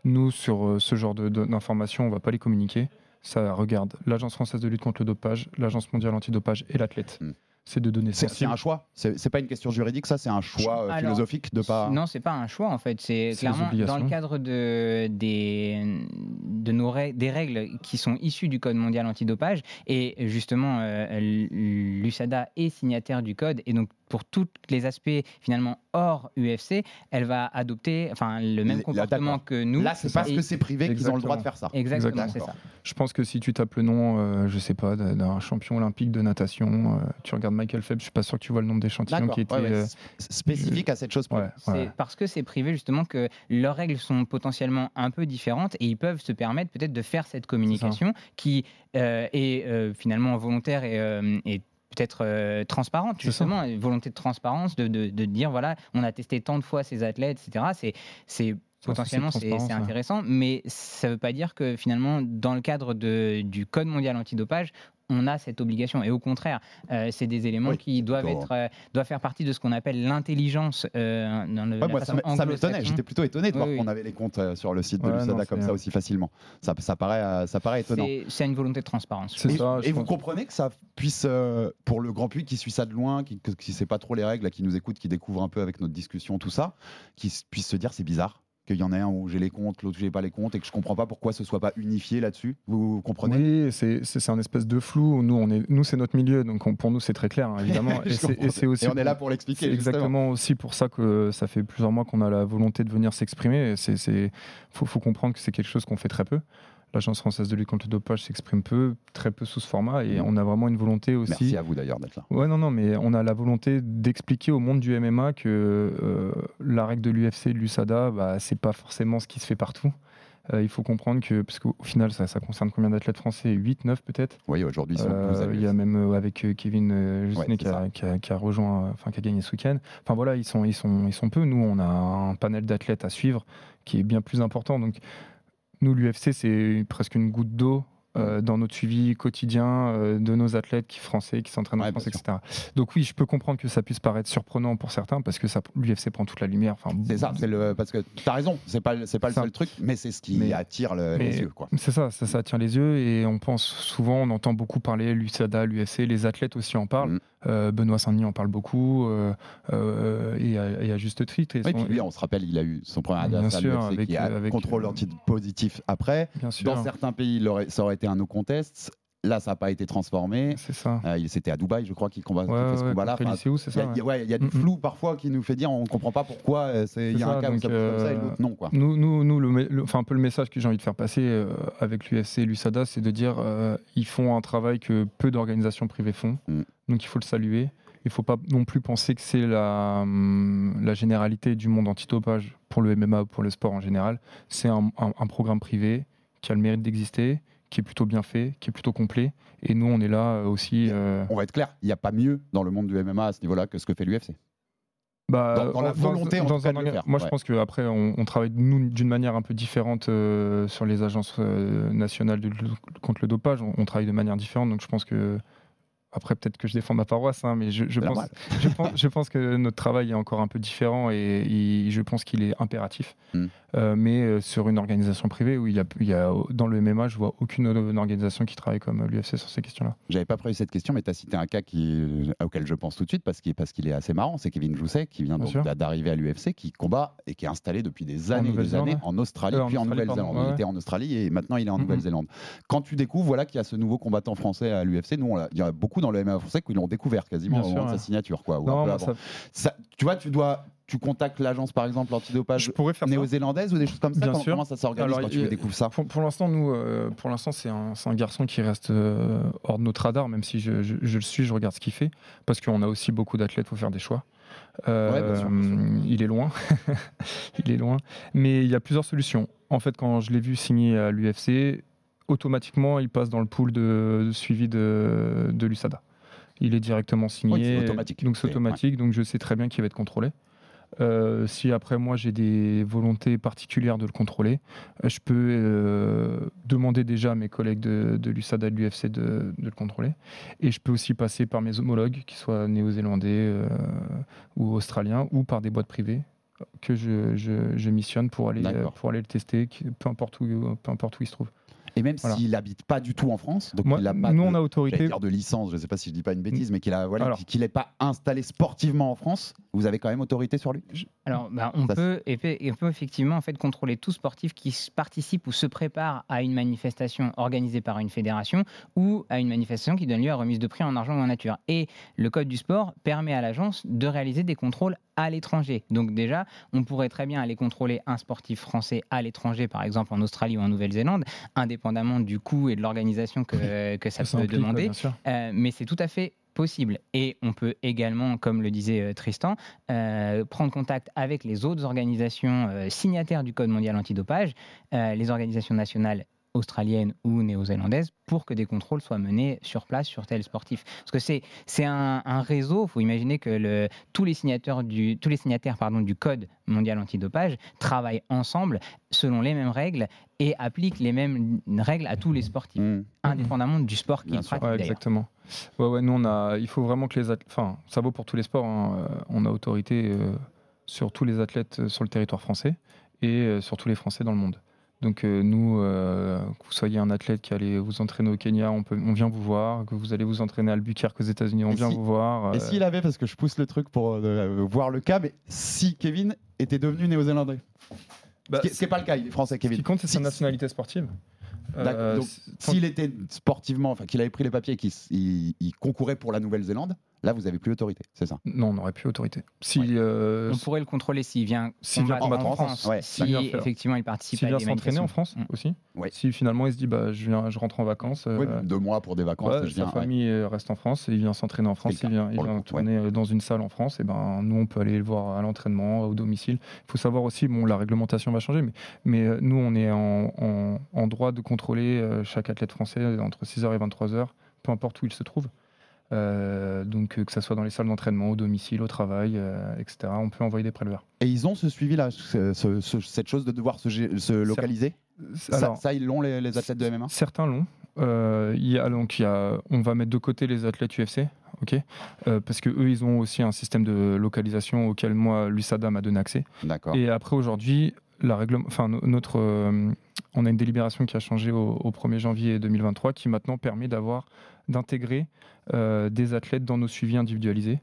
Speaker 4: Nous, sur euh, ce genre d'informations, on ne va pas les communiquer. Ça regarde l'Agence française de lutte contre le dopage, l'Agence mondiale antidopage et l'athlète.
Speaker 3: Mhm.
Speaker 4: C'est de données
Speaker 3: C'est un choix. C'est c'est pas une question juridique, ça. C'est un choix euh,
Speaker 1: Alors,
Speaker 3: philosophique de pas.
Speaker 1: Non, c'est pas un choix en fait. C'est clairement dans le cadre de, des, de nos règles, des règles qui sont issues du Code mondial antidopage. Et justement, euh, l'USADA est signataire du code. Et donc, pour tous les aspects finalement hors UFC, elle va adopter enfin, le même comportement que nous.
Speaker 3: Là, c'est parce que c'est privé qu'ils ont le droit de faire ça.
Speaker 1: Exactement,
Speaker 4: Exactement.
Speaker 1: c'est ça.
Speaker 4: Je pense que si tu tapes le nom, euh, je sais pas, d'un champion olympique de natation, euh, tu regardes Michael Phelps, je suis pas sûr que tu vois le nombre d'échantillons qui étaient.
Speaker 3: ouais, ouais,
Speaker 4: euh,
Speaker 3: s- Spécifique à cette chose.
Speaker 4: ouais,
Speaker 1: C'est
Speaker 4: ouais.
Speaker 1: parce que c'est privé justement que leurs règles sont potentiellement un peu différentes et ils peuvent se permettre peut-être de faire cette communication qui euh, est euh, finalement volontaire et, euh, et peut-être euh, transparente justement, une volonté de transparence, de, de- de dire voilà, on a testé tant de fois ces athlètes, etc. C'est potentiellement
Speaker 4: c'est
Speaker 1: intéressant, mais ça ne veut pas dire que finalement dans le cadre de, du code mondial antidopage on a cette obligation et au contraire, euh, c'est des éléments
Speaker 3: Oui,
Speaker 1: qui doivent
Speaker 3: plutôt-
Speaker 1: être euh, doivent faire partie de ce qu'on appelle l'intelligence euh, dans le,
Speaker 3: Ouais,
Speaker 1: la
Speaker 3: moi, ça m'étonnait. J'étais plutôt étonné de
Speaker 1: Oui,
Speaker 3: voir
Speaker 1: oui.
Speaker 3: qu'on avait les comptes euh, sur le site de
Speaker 4: Ouais,
Speaker 3: l'USADA comme ça aussi facilement. Ça, ça paraît, ça paraît étonnant.
Speaker 1: C'est- C'est une volonté de transparence.
Speaker 3: Et,
Speaker 4: ça, je
Speaker 3: et vous comprenez que ça puisse, euh, pour le grand public qui suit ça de loin, qui ne sait pas trop les règles, là, qui nous écoute, qui découvre un peu avec notre discussion, tout ça, qui puisse se dire c'est bizarre qu'il y en ait un où j'ai les comptes, l'autre où j'ai pas les comptes, et que je comprends pas pourquoi ce soit pas unifié là-dessus. Vous comprenez?
Speaker 4: Oui, c'est un espèce de flou. Nous, on est, nous c'est notre milieu, donc on- pour nous c'est très clair, hein, évidemment. Et c'est- aussi
Speaker 3: Et on est là pour l'expliquer.
Speaker 4: C'est exactement aussi pour ça que ça fait plusieurs mois qu'on a la volonté de venir s'exprimer. C'est, c'est, faut, faut comprendre que c'est quelque chose qu'on fait très peu. L'Agence française de lutte contre le dopage s'exprime peu, très peu sous ce format, et
Speaker 3: Mhm.
Speaker 4: on a vraiment une volonté aussi.
Speaker 3: Merci à vous d'ailleurs d'être là.
Speaker 4: Ouais, non, non, mais on a la volonté d'expliquer au monde du MMA que euh, la règle de l'UFC de l'USADA, bah, c'est pas forcément ce qui se fait partout. Euh, il faut comprendre que, parce qu'au au final, ça, ça concerne combien d'athlètes français? 8, 9 peut-être?
Speaker 3: Oui, aujourd'hui ils sont
Speaker 4: euh, il y a même euh, avec Kevin
Speaker 3: Ouais,
Speaker 4: qui, a,
Speaker 3: ça.
Speaker 4: qui a- qui a rejoint, enfin qui a gagné ce week-end. Enfin voilà, ils sont, ils sont, ils sont peu. Nous, on a un panel d'athlètes à suivre qui est bien plus important. Donc nous, l'UFC, c'est presque une goutte d'eau. euh, dans notre suivi quotidien euh, de nos athlètes qui français qui s'entraînent en
Speaker 3: Ouais,
Speaker 4: France, etc. Donc oui, je peux comprendre que ça puisse paraître surprenant pour certains parce que l'UFC prend toute la lumière. Enfin,
Speaker 3: C'est ça, c'est le parce que tu as raison, c'est pas c'est pas le
Speaker 4: Ça.
Speaker 3: seul truc, mais c'est ce qui
Speaker 4: Mais-
Speaker 3: attire le- les yeux.
Speaker 4: C'est ça, ça, ça attire les yeux et on pense souvent, on entend beaucoup parler l'USADA, l'UFC, les athlètes aussi en parlent.
Speaker 3: Mhm.
Speaker 4: Euh, Benoît Saint-Denis en parle beaucoup euh, euh, et, à, et à juste titre. Et
Speaker 3: Oui,
Speaker 4: son-
Speaker 3: puis lui, on se rappelle, il a eu son premier
Speaker 4: Bien
Speaker 3: adversaire
Speaker 4: sûr,
Speaker 3: à l'UFC
Speaker 4: avec-
Speaker 3: qui a
Speaker 4: avec-
Speaker 3: contrôle antipositif après.
Speaker 4: bien sûr,
Speaker 3: Dans certains pays, ça aurait été un no contest. Là, ça n'a pas été transformé.
Speaker 4: c'est ça.
Speaker 3: Euh, il- C'était à Dubaï, je crois, qu'il combat,
Speaker 4: Ouais,
Speaker 3: fait ce combat-là. Enfin,
Speaker 4: c'est
Speaker 3: Il y a,
Speaker 4: ça.
Speaker 3: il y a- ouais, il y a du
Speaker 4: Mm, mm.
Speaker 3: flou parfois qui nous fait dire on ne comprend pas pourquoi euh, c'est- il y a un cas
Speaker 4: donc,
Speaker 3: comme ça et
Speaker 4: euh,
Speaker 3: l'autre non. Quoi.
Speaker 4: Nous, nous, nous le, me- le- enfin, un peu le message que j'ai envie de faire passer euh, avec l'UFC et l'USADA, c'est de dire euh, ils font un travail que peu d'organisations privées font,
Speaker 3: Mm.
Speaker 4: donc il faut le saluer. Il ne faut pas non plus penser que c'est la, hum, la généralité du monde antidopage pour le MMA ou pour le sport en général. C'est un, un- un programme privé qui a le mérite d'exister, qui est plutôt bien fait, qui est plutôt complet. Et nous, on est là euh, aussi. euh,
Speaker 3: On va être clair, il n'y a pas mieux dans le monde du MMA à ce niveau-là que ce que fait l'UFC.
Speaker 4: Bah,
Speaker 3: Dans- dans la volonté, en cas,
Speaker 4: un
Speaker 3: de le faire,
Speaker 4: Moi, je pense qu'après, on, on travaille nous d'une manière un peu différente euh, sur les agences euh, nationales de contre le dopage. On, on travaille de manière différente, donc je pense que après, peut-être que je défends ma paroisse, hein, mais je, pense,
Speaker 3: normal.
Speaker 4: je, pense, je pense que notre travail est encore un peu différent et, je pense qu'il est impératif.
Speaker 3: Mm.
Speaker 4: Euh, mais euh, sur une organisation privée où il y, a, il y a dans le MMA, je vois aucune organisation qui travaille comme l'UFC sur ces questions-là.
Speaker 3: J'avais pas prévu cette question, mais tu as cité un cas qui, auquel je pense tout de suite parce qu'il parce qu'il est assez marrant. C'est Kevin Jousset qui vient d'arriver à l'UFC, qui combat et qui est installé depuis des années et des années en Australie,
Speaker 4: Euh, en
Speaker 3: puis en Nouvelle-Zélande.
Speaker 4: ouais,
Speaker 3: Il était en Australie et maintenant il est en
Speaker 4: Mhm.
Speaker 3: Nouvelle-Zélande. Quand tu découvres voilà, qu'il y a ce nouveau combattant français à l'UFC, nous, il y a beaucoup dans le MMA français qui l'ont découvert quasiment
Speaker 4: Bien
Speaker 3: au
Speaker 4: sûr,
Speaker 3: moment de sa signature. Quoi, ou
Speaker 4: Non, ça-
Speaker 3: Ça- tu vois, tu dois. Tu contactes l'agence par exemple antidopage néo-zélandaise ou des choses comme ça
Speaker 4: Bien
Speaker 3: comment,
Speaker 4: sûr.
Speaker 3: comment ça s'organise
Speaker 4: Alors,
Speaker 3: quand tu
Speaker 4: il-
Speaker 3: découvres ça
Speaker 4: Pour, pour l'instant, nous, euh, pour l'instant, c'est un, garçon qui reste euh, hors de notre radar, même si je, je- je le suis, je regarde ce qu'il fait, parce qu'on a aussi beaucoup d'athlètes, faut faire des choix. Euh,
Speaker 3: Ouais, bien sûr, bien sûr.
Speaker 4: Il est loin, il est loin, mais il y a plusieurs solutions. En fait, quand je l'ai vu signer à l'UFC, automatiquement, il passe dans le pool de, de suivi de, de l'USADA. Il est directement signé,
Speaker 3: Oui, c'est automatique.
Speaker 4: donc c'est
Speaker 3: C'est-
Speaker 4: automatique, donc je sais très bien qu'il va être contrôlé. Euh, si après moi j'ai des volontés particulières de le contrôler, euh, je peux euh, demander déjà à mes collègues de, de l'USADA et de l'UFC de, de le contrôler. Et je peux aussi passer par mes homologues, qu'ils soient néo-zélandais euh, ou australiens, ou par des boîtes privées. que je, je- je missionne pour aller, pour aller le tester, peu importe où, peu importe où il se trouve.
Speaker 3: Et même
Speaker 4: Voilà.
Speaker 3: s'il habite pas du tout en France, donc
Speaker 4: Moi,
Speaker 3: il a pas
Speaker 4: nous,
Speaker 3: de,
Speaker 4: on a autorité.
Speaker 3: j'allais dire de licence, je sais pas si je dis pas une bêtise, mais qu'il a voilà,
Speaker 4: Alors.
Speaker 3: qu'il n'est pas installé sportivement en France, vous avez quand même autorité sur lui?
Speaker 1: Alors, bah, on,
Speaker 3: Ça,
Speaker 1: peut, effe- on peut effectivement en fait, contrôler tout sportif qui participe ou se prépare à une manifestation organisée par une fédération ou à une manifestation qui donne lieu à remise de prix en argent ou en nature. Et le Code du sport permet à l'agence de réaliser des contrôles à l'étranger. Donc déjà, on pourrait très bien aller contrôler un sportif français à l'étranger, par exemple en Australie ou en Nouvelle-Zélande, indépendamment du coût et de l'organisation que, que ça
Speaker 4: Ça
Speaker 1: peut demander. Euh, mais c'est tout à fait possible. Et on peut également, comme le disait euh, Tristan, euh, prendre contact avec les autres organisations euh, signataires du Code mondial antidopage, euh, les organisations nationales australiennes ou néo-zélandaises, pour que des contrôles soient menés sur place sur tel sportif. Parce que c'est c'est un, un réseau, il faut imaginer que le, tous les signataires, du, tous les signataires pardon, du Code mondial antidopage travaillent ensemble selon les mêmes règles et appliquent les mêmes règles à tous les sportifs,
Speaker 3: Mmh.
Speaker 1: indépendamment du sport qu'ils pratiquent
Speaker 4: Ouais, exactement. Ouais, ouais, nous, on a, il faut vraiment que les athlètes. Enfin, ça vaut pour tous les sports. hein, euh, On a autorité euh, sur tous les athlètes euh, sur le territoire français et euh, sur tous les Français dans le monde. Donc, euh, nous, euh, que vous soyez un athlète qui allait vous entraîner au Kenya, on, peut, on vient vous voir. Que vous allez vous entraîner à Albuquerque aux États-Unis, on
Speaker 3: Et
Speaker 4: vient
Speaker 3: si-
Speaker 4: vous voir.
Speaker 3: Et
Speaker 4: euh,
Speaker 3: s'il avait, parce que je pousse le truc pour euh, voir le cas, mais si Kevin était devenu néo-zélandais,
Speaker 4: bah,
Speaker 3: ce n'est pas le cas, il est français
Speaker 4: ce qui
Speaker 3: Kevin.
Speaker 4: compte, c'est sa nationalité sportive.
Speaker 3: D'accord,
Speaker 4: Euh,
Speaker 3: donc, S'il était sportivement, enfin qu'il avait pris les papiers et qu'il s- il- il concourait pour la Nouvelle-Zélande, là vous avez plus autorité, c'est ça?
Speaker 4: Non, on n'aurait plus autorité. Si,
Speaker 3: Ouais.
Speaker 4: euh,
Speaker 1: On pourrait le contrôler s'il vient
Speaker 4: S'il vient
Speaker 1: combattre
Speaker 4: en
Speaker 1: France,
Speaker 3: France, ouais.
Speaker 1: si
Speaker 4: faire.
Speaker 1: effectivement il participe
Speaker 4: s'il
Speaker 1: à
Speaker 4: vient s'entraîner en. France
Speaker 1: Mm.
Speaker 4: aussi,
Speaker 3: Ouais.
Speaker 4: si finalement il se dit bah, je, viens, je rentre en vacances,
Speaker 3: Oui,
Speaker 4: euh,
Speaker 3: Deux mois pour des vacances,
Speaker 4: Ouais,
Speaker 3: je viens.
Speaker 4: sa famille euh, reste en France et il vient s'entraîner en France. Il vient, il vient tourner dans une salle en France. Et ben, nous, on peut aller le voir à l'entraînement, au domicile. Il faut savoir aussi, bon, la réglementation va changer, mais, mais nous, on est en, en- en droit de contrôler chaque athlète français entre 6h et 23h, peu importe où il se trouve. Euh, donc, euh, que ce soit dans les salles d'entraînement, au domicile, au travail, euh, etc., on peut envoyer des préleveurs.
Speaker 3: Et ils ont ce suivi là, ce- ce- ce- cette chose de devoir se, localiser. Ça,
Speaker 4: Alors,
Speaker 3: ça, ils l'ont les, les athlètes de MMA.
Speaker 4: Certains l'ont. Euh, il y a, donc, il y a, on va mettre de côté les athlètes UFC, ok, parce que eux, ils ont aussi un système de localisation auquel moi, l'USADA m'a donné accès.
Speaker 3: D'accord.
Speaker 4: Et après, aujourd'hui, la règle, enfin, no- notre, euh, on a une délibération qui a changé au, au 1er janvier 2023 qui maintenant permet d'avoir, d'intégrer euh, des athlètes dans nos suivis individualisés.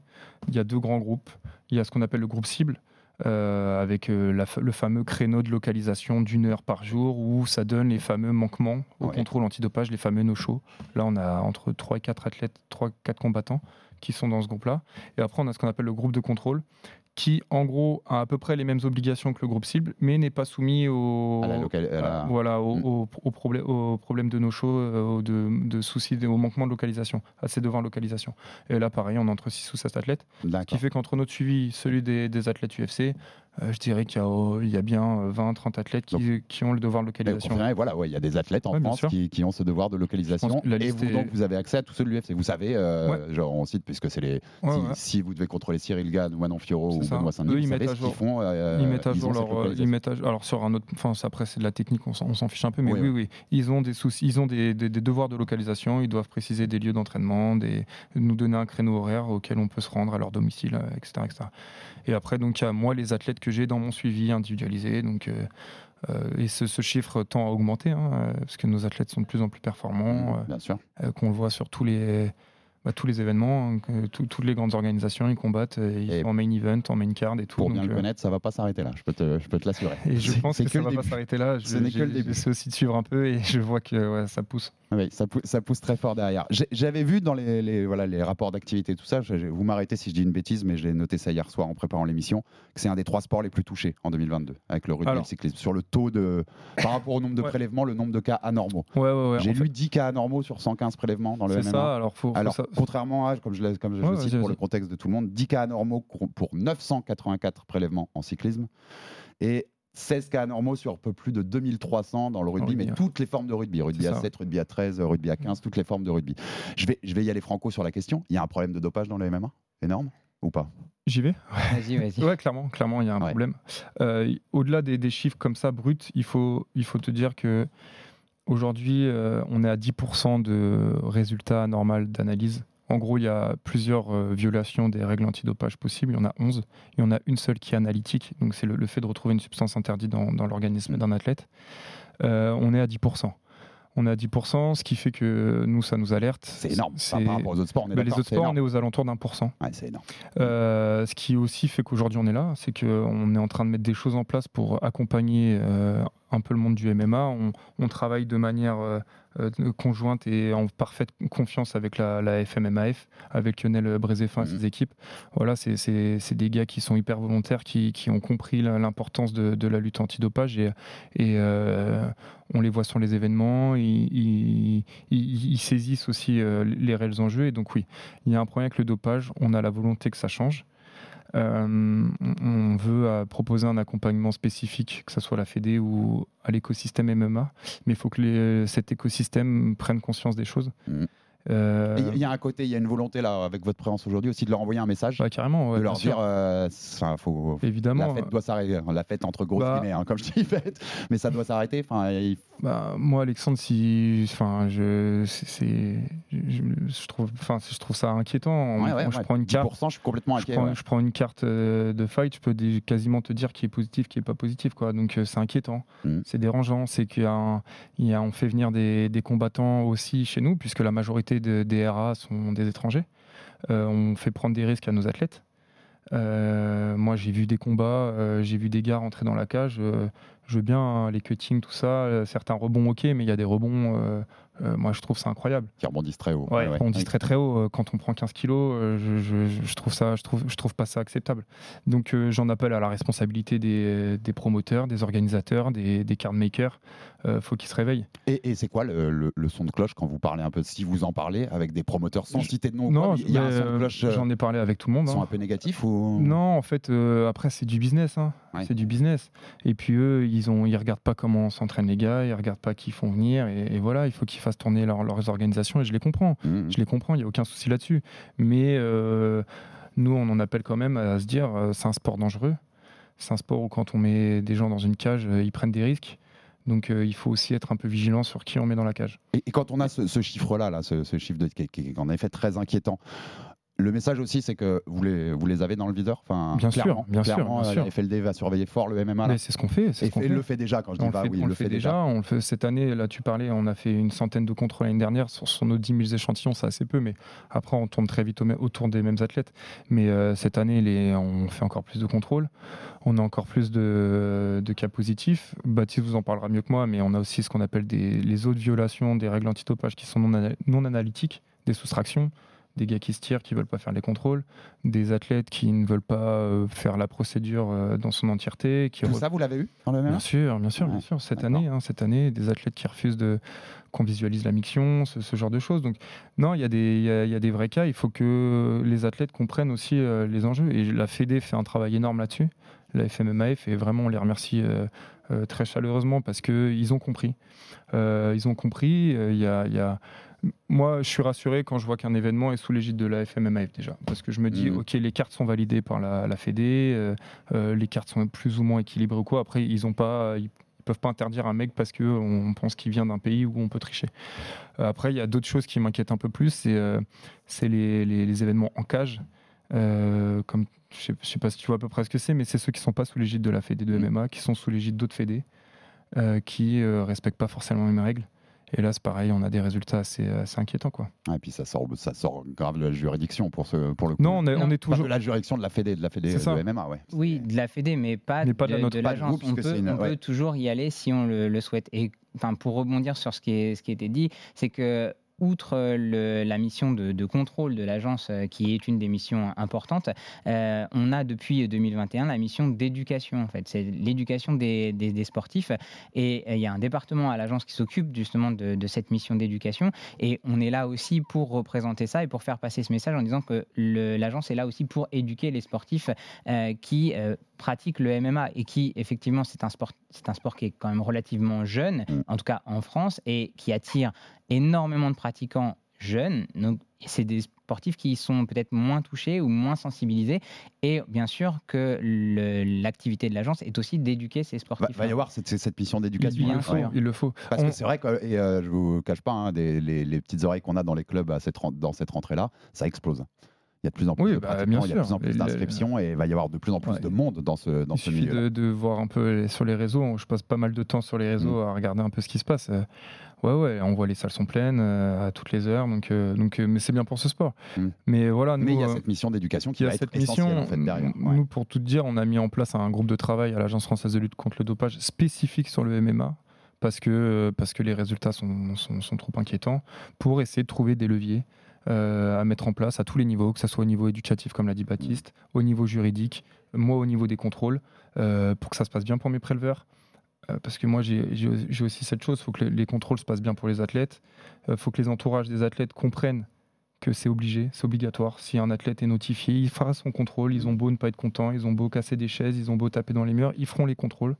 Speaker 4: Il y a deux grands groupes. Il y a ce qu'on appelle le groupe cible. euh, avec la le fameux créneau de localisation d'une heure par jour où ça donne les fameux manquements au
Speaker 3: Ouais.
Speaker 4: contrôle antidopage, les fameux no-show. Là, on a entre 3 et 4 athlètes, 3 4 combattants qui sont dans ce groupe-là. Et après, on a ce qu'on appelle le groupe de contrôle qui, en gros, a à peu près les mêmes obligations que le groupe cible, mais n'est pas soumis au,
Speaker 3: la
Speaker 4: voilà, problème, au problème de no-show, euh, au de, de soucis, au manquement de localisation, à ces devants localisation. Et là, pareil, on entre 6 ou 7 athlètes, ce qui fait qu'entre notre suivi, celui des, des athlètes UFC, euh, je dirais qu'il y, a, oh, y a bien 20-30 athlètes qui, qui ont le devoir de localisation.
Speaker 3: voilà, ouais, il y a des athlètes en
Speaker 4: Ouais,
Speaker 3: France qui, qui ont ce devoir de localisation. Et vous,
Speaker 4: est-
Speaker 3: donc, vous avez accès à tous ceux de l'UFC. Vous savez, euh,
Speaker 4: Ouais.
Speaker 3: genre, on cite, puisque c'est les. Si, vous devez contrôler Cyril Gann ou Manon Fiorot
Speaker 4: C'est
Speaker 3: ou. Benoît Saint-Denis,
Speaker 4: ils
Speaker 3: savez ce font. euh,
Speaker 4: ils mettent à jour leur, euh, ils
Speaker 3: localisation.
Speaker 4: mettent à jour- alors sur un autre, enfin après c'est de la technique, on s'en, fiche un peu, mais
Speaker 3: Oui,
Speaker 4: oui, ils ont des soucis, ils ont des, des- des devoirs de localisation, ils doivent préciser des lieux d'entraînement, des, nous donner un créneau horaire auquel on peut se rendre à leur domicile, euh, etc., etc. Et après donc il y a moi les athlètes que j'ai dans mon suivi individualisé, donc euh, euh, et ce, ce chiffre tend à augmenter hein, euh, parce que nos athlètes sont de plus en plus performants,
Speaker 3: Mmh,
Speaker 4: qu'on le voit sur tous les bah, tous les événements, hein, que tout- toutes les grandes organisations, ils combattent, euh, ils
Speaker 3: Et
Speaker 4: sont en main event, en main card et tout.
Speaker 3: Pour
Speaker 4: donc,
Speaker 3: bien le
Speaker 4: euh,
Speaker 3: connaître, ça va pas s'arrêter là. Je peux te, je peux te l'assurer.
Speaker 4: et je
Speaker 3: C'est-
Speaker 4: pense
Speaker 3: c'est
Speaker 4: que, ça va pas s'arrêter là. Je-
Speaker 3: Ce n'est que le
Speaker 4: j'ai-
Speaker 3: début.
Speaker 4: J'essaie aussi de suivre un peu et je vois que ouais, ça pousse.
Speaker 3: Oui, ça, pou- ça pousse très fort derrière. J'ai- J'avais vu dans les, les- voilà, les rapports d'activité, tout ça, j'ai- vous m'arrêtez si je dis une bêtise, mais je l'ai noté ça hier soir en préparant l'émission, que c'est un des trois sports les plus touchés en 2022, avec le rugby et le cyclisme. Sur le taux de. Par rapport au nombre de
Speaker 4: Ouais.
Speaker 3: prélèvements, le nombre de cas anormaux.
Speaker 4: Ouais.
Speaker 3: J'ai lu
Speaker 4: fait,
Speaker 3: 10 cas anormaux sur 115 prélèvements dans le
Speaker 4: C'est
Speaker 3: MMA.
Speaker 4: ça. Alors, faut, faut
Speaker 3: Alors,
Speaker 4: ça-
Speaker 3: contrairement à, comme je, l'ai- comme je
Speaker 4: Ouais,
Speaker 3: cite pour le contexte de tout le monde, 10 cas anormaux pour 984 prélèvements en cyclisme et 16 cas anormaux sur un peu plus de 2300 dans le rugby,
Speaker 4: rugby,
Speaker 3: mais
Speaker 4: ouais.
Speaker 3: toutes les formes de rugby, rugby à
Speaker 4: ça.
Speaker 3: 7, rugby à 13, rugby à 15, toutes les formes de rugby. Je vais, je vais y aller franco sur la question. Il y a un problème de dopage dans le MMA Énorme ou pas?
Speaker 4: J'y vais?
Speaker 1: Vas-y, vas-y.
Speaker 4: Ouais, clairement, clairement, il y a un
Speaker 3: Ouais.
Speaker 4: problème. Euh, Au-delà des, des chiffres comme ça bruts, il faut, il faut te dire que aujourd'hui, euh, on est à 10% de résultats normaux d'analyse En gros, il y a plusieurs euh, violations des règles antidopage possibles. Il y en a 11. Il y en a une seule qui est analytique. Donc, c'est le, le fait de retrouver une substance interdite dans, dans l'organisme d'un athlète. Euh, on est à 10%. On est à 10%, ce qui fait que nous, ça nous alerte.
Speaker 3: C'est énorme. Par rapport aux autres sports, on est
Speaker 4: Bah, les autres sports, on est aux alentours d'un pour cent.
Speaker 3: C'est énorme.
Speaker 4: Euh, ce qui aussi fait qu'aujourd'hui on est là, c'est qu'on est en train de mettre des choses en place pour accompagner euh, un peu le monde du MMA. On, on travaille de manière euh, conjointe et en parfaite confiance avec la, la FMMAF, avec Lionel Brézéfin et
Speaker 3: Mhm.
Speaker 4: ses équipes. Voilà, c'est- des gars qui sont hyper volontaires, qui, qui ont compris l'importance de, de la lutte antidopage et, et euh, on les voit sur les événements, ils, ils- ils- ils saisissent aussi euh, les réels enjeux. Et donc oui, il y a un problème avec le dopage, on a la volonté que ça change. Euh, on- veut euh, proposer un accompagnement spécifique, que ce soit à la Fédé ou à l'écosystème MMA, mais il faut que cet écosystème prenne conscience des choses. Euh,
Speaker 3: Il y a un côté, il y a une volonté là avec votre présence aujourd'hui aussi de leur envoyer un message,
Speaker 4: bah, carrément, ouais,
Speaker 3: de leur dire, euh, ça, faut,
Speaker 4: évidemment.
Speaker 3: la fête doit s'arrêter, la fête entre grosses
Speaker 4: Bah.
Speaker 3: hein, comme je dis fête, mais ça doit s'arrêter. Enfin, il-
Speaker 4: Bah, moi, Alexandre, si, enfin, je, c'est, je, je trouve, enfin, je trouve ça inquiétant.
Speaker 3: ouais, ouais,
Speaker 4: je prends une carte.
Speaker 3: 10%, je suis complètement
Speaker 4: Je
Speaker 3: inquiet.
Speaker 4: prends,
Speaker 3: ouais.
Speaker 4: je prends une carte de fight, je peux quasiment te dire qui est positif, qui est pas positif, quoi. Donc euh, c'est inquiétant,
Speaker 3: Mhm.
Speaker 4: c'est dérangeant. C'est qu'il y a, un- il y a- on fait venir des, des combattants aussi chez nous, puisque la majorité de- des RA sont des étrangers. Euh, on fait prendre des risques à nos athlètes. Euh, moi, j'ai vu des combats, euh, j'ai vu des gars rentrer dans la cage. euh, je veux bien hein, les cuttings, tout ça. certains rebonds, ok, mais il y a des rebonds. moi, je trouve ça incroyable.
Speaker 3: Qui rebondissent très haut.
Speaker 4: Ouais,
Speaker 3: Ouais, ouais.
Speaker 4: on dit très très haut quand on prend 15 kilos. je, je- je trouve ça, je trouve, je trouve pas ça acceptable. Donc j'en appelle à la responsabilité des, des promoteurs, des organisateurs, des, des card makers. Euh, faut qu'ils se réveillent.
Speaker 3: Et, et c'est quoi le, le- le son de cloche quand vous parlez un peu, si vous en parlez avec des promoteurs sans citer de nom,
Speaker 4: non,
Speaker 3: il y a un son de
Speaker 4: euh,
Speaker 3: cloche. euh,
Speaker 4: j'en ai parlé avec tout le monde.
Speaker 3: sont
Speaker 4: hein.
Speaker 3: un peu négatifs ou
Speaker 4: Non, en fait, euh, après c'est du business. hein.
Speaker 3: Ouais.
Speaker 4: C'est du business. Et puis eux, ils ont, ils regardent pas comment s'entraînent les gars, ils regardent pas qui font venir. Et, et voilà, il faut qu'ils fassent tourner leur- leurs organisations. Et je les comprends.
Speaker 3: Mhm.
Speaker 4: Je les comprends, il n'y a aucun souci là-dessus. Mais euh, nous, on en appelle quand même à se dire euh, c'est un sport dangereux. C'est un sport où quand on met des gens dans une cage, euh, ils prennent des risques. Donc euh, il faut aussi être un peu vigilant sur qui on met dans la cage.
Speaker 3: Et, et quand on a ce, ce chiffre-là, là, ce, ce chiffre de, qui est en effet très inquiétant, le message aussi, c'est que vous les, vous les avez dans le viseur. Enfin,
Speaker 4: Bien sûr,
Speaker 3: clairement,
Speaker 4: bien sûr, bien
Speaker 3: euh,
Speaker 4: sûr.
Speaker 3: FLD va surveiller fort le MMA.
Speaker 4: Mais c'est ce qu'on fait. C'est
Speaker 3: Et
Speaker 4: ce qu'on
Speaker 3: fait-
Speaker 4: fait.
Speaker 3: le fait déjà quand je
Speaker 4: On
Speaker 3: dis
Speaker 4: le
Speaker 3: pas
Speaker 4: fait,
Speaker 3: oui,
Speaker 4: on le fait déjà. On le fait cette année. Là, tu parlais, on a fait une centaine de contrôles l'année dernière sur, sur nos 10 000 échantillons. C'est assez peu, mais après, on tourne très vite au- autour des mêmes athlètes. Mais euh, cette année, les, on fait encore plus de contrôles. On a encore plus de, de cas positifs. Baptiste vous en parlera mieux que moi, mais on a aussi ce qu'on appelle des, les autres violations des règles antidopage qui sont non analytiques, des soustractions. Des gars qui se tirent, qui veulent pas faire les contrôles, des athlètes qui ne veulent pas euh, faire la procédure euh, dans son entièreté, qui
Speaker 3: Tout
Speaker 4: re-
Speaker 3: ça, vous l'avez eu dans le MMA
Speaker 4: Bien sûr, bien sûr, bien sûr. Cette année, hein, cette année, des athlètes qui refusent de qu'on visualise la miction, ce, ce genre de choses. Donc, non, il y, a y a, il y a des vrais cas. Il faut que les athlètes comprennent aussi euh, les enjeux. Et la Fédé fait un travail énorme là-dessus. La FMMAF, et vraiment, on les remercie euh, euh, très chaleureusement parce qu'ils ont compris. Euh, ils ont compris. euh, Il y a. il y a- Moi, je suis rassuré quand je vois qu'un événement est sous l'égide de la FMMAF déjà. Parce que je me dis,
Speaker 3: Mhm.
Speaker 4: OK, les cartes sont validées par la, la Fédé, euh, euh, les cartes sont plus ou moins équilibrées ou quoi. Après, ils ont pas, ils, peuvent pas interdire un mec parce que on pense qu'il vient d'un pays où on peut tricher. Euh, après, il y a d'autres choses qui m'inquiètent un peu plus, c'est euh, les, les- les événements en cage. Comme je sais, je sais pas si tu vois à peu près ce que c'est, mais c'est ceux qui sont pas sous l'égide de la Fédé de. MMA, qui sont sous l'égide d'autres Fédés, euh, qui respectent pas forcément les mêmes règles. Et là, c'est pareil, on a des résultats assez, assez inquiétants, quoi.
Speaker 3: Et puis ça sort, ça sort grave de la juridiction pour, ce, pour le coup.
Speaker 4: Non, on est,
Speaker 1: Non.
Speaker 4: on est
Speaker 3: Pas
Speaker 4: toujours.
Speaker 3: de la juridiction de la Fédé, de la Fédé
Speaker 4: ça.
Speaker 3: de MMA, ouais.
Speaker 1: Oui, de la Fédé, mais pas,
Speaker 4: Mais pas de la nôtre,
Speaker 1: de
Speaker 3: pas de vous,
Speaker 1: l'agence. On, peut,
Speaker 3: c'est une-
Speaker 1: on
Speaker 3: ouais.
Speaker 1: peut toujours y aller si on le, le souhaite. Et enfin, pour rebondir sur ce qui, est, ce qui a été dit, c'est que outre le- la mission de, contrôle de l'agence, euh, qui est une des missions importantes, euh, on a depuis 2021 la mission d'éducation. En fait, c'est l'éducation des, sportifs. Et euh, il y a un département à l'agence qui s'occupe justement de, cette mission d'éducation. Et on est là aussi pour représenter ça et pour faire passer ce message en disant que l'agence est là aussi pour éduquer les sportifs euh, qui euh, pratiquent le MMA et qui, effectivement, c'est un sport, c'est un sport qui est quand même relativement jeune,
Speaker 3: Mm.
Speaker 1: en tout cas en France, et qui attire énormément de pratiquants jeunes. Donc, c'est des sportifs qui sont peut-être moins touchés ou moins sensibilisés. Et bien sûr que le- l'activité de l'agence est aussi d'éduquer ces
Speaker 3: Va,
Speaker 1: sportifs.
Speaker 3: va y avoir cette, cette mission d'éducation. Hein. Ouais.
Speaker 4: Il le faut.
Speaker 3: Parce
Speaker 4: On-
Speaker 3: que c'est vrai que, et euh, je vous cache pas, hein, des- les, les petites oreilles qu'on a dans les clubs à cette, ren- dans cette rentrée-là, ça explose. Il y a de plus en plus
Speaker 4: Oui,
Speaker 3: de
Speaker 4: bah, bien
Speaker 3: il y a de plus en plus d'inscriptions et il va y avoir de plus en plus
Speaker 4: Ouais.
Speaker 3: de monde dans ce, dans
Speaker 4: Il
Speaker 3: ce
Speaker 4: suffit
Speaker 3: milieu.
Speaker 4: de, de voir un peu sur les réseaux. Je passe pas mal de temps sur les réseaux
Speaker 3: Mm.
Speaker 4: à regarder un peu ce qui se passe. Euh, Ouais, ouais, on voit les salles sont pleines euh, à toutes les heures. Donc, euh, donc, euh, mais c'est bien pour ce sport.
Speaker 3: Mm.
Speaker 4: Mais voilà, nous,
Speaker 3: Mais il y a cette mission d'éducation qui va être
Speaker 4: cette
Speaker 3: essentielle
Speaker 4: mission.
Speaker 3: en fait, derrière. Ouais.
Speaker 4: Nous, pour tout dire, on a mis en place un groupe de travail à l'Agence française de lutte contre le dopage spécifique sur le MMA parce que, parce que les résultats sont, sont, sont trop inquiétants pour essayer de trouver des leviers euh, à mettre en place à tous les niveaux, que ce soit au niveau éducatif, comme l'a dit Baptiste, au niveau juridique, moi au niveau des contrôles, euh, pour que ça se passe bien pour mes préleveurs. Euh, parce que moi, j'ai aussi cette chose, il faut que les, les contrôles se passent bien pour les athlètes. Il faut que les entourages des athlètes comprennent que c'est obligé, c'est obligatoire. Si un athlète est notifié, il fera son contrôle. Ils ont beau ne pas être contents, ils ont beau casser des chaises, ils ont beau taper dans les murs, ils feront les contrôles.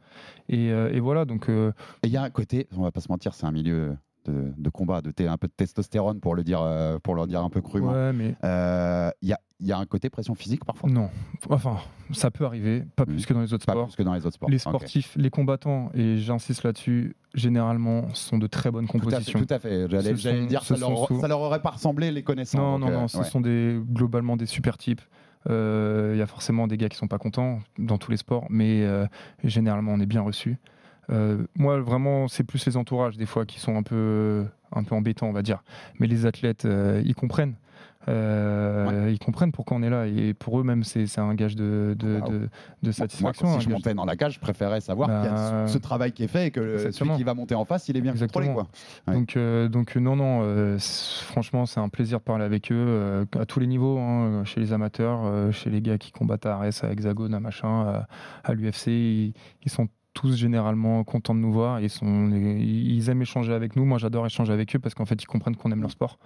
Speaker 4: Et, et voilà, donc
Speaker 3: Et il y a un côté, on va pas se mentir, c'est un milieu de, de combat, de un peu de testostérone pour le dire, euh, pour le dire un peu crûment.
Speaker 4: ouais, mais
Speaker 3: Euh, Il y, a, il y a un côté pression physique parfois?
Speaker 4: non. Enfin, ça peut arriver, pas plus
Speaker 3: Mhm.
Speaker 4: que dans les autres
Speaker 3: Pas
Speaker 4: sports.
Speaker 3: plus que dans les autres sports.
Speaker 4: Les sportifs, les combattants, et j'insiste là-dessus, généralement sont de très bonnes
Speaker 3: Tout à fait,
Speaker 4: compositions.
Speaker 3: tout à fait. J'allais
Speaker 4: Ce
Speaker 3: j'allais dire, ça leur,
Speaker 4: sous-
Speaker 3: ça leur aurait pas ressemblé les connaissants.
Speaker 4: Non, non,
Speaker 3: euh,
Speaker 4: non, ce
Speaker 3: ouais.
Speaker 4: sont des, globalement des super types. Euh, Il y a forcément des gars qui sont pas contents dans tous les sports, mais généralement on est bien reçu. Euh, moi, vraiment, c'est plus les entourages des fois qui sont un peu, un peu embêtants, on va dire. Mais les athlètes, euh, ils comprennent. Euh, Ils comprennent pourquoi on est là. Et pour eux, même, c'est un gage de, de,
Speaker 3: Bah,
Speaker 4: de, de
Speaker 3: Moi,
Speaker 4: satisfaction. un
Speaker 3: si je
Speaker 4: gage-
Speaker 3: montais dans la cage, je préférais savoir qu'il y a
Speaker 4: Bah,
Speaker 3: ce, ce travail qui est fait et que le- celui
Speaker 4: exactement.
Speaker 3: qui va monter en face, il est bien contrôlé.
Speaker 4: Exactement.
Speaker 3: Quoi. Ouais.
Speaker 4: Donc, euh, donc euh, non, non, euh, franchement, c'est un plaisir de parler avec eux euh, à tous les niveaux, hein, chez les amateurs, euh, chez les gars qui combattent à Arès, à Hexagone, à machin, à, à l'UFC. Ils, ils sont tous généralement contents de nous voir. Ils, sont, ils aiment échanger avec nous. Moi, j'adore échanger avec eux parce qu'en fait, ils comprennent qu'on aime leur sport,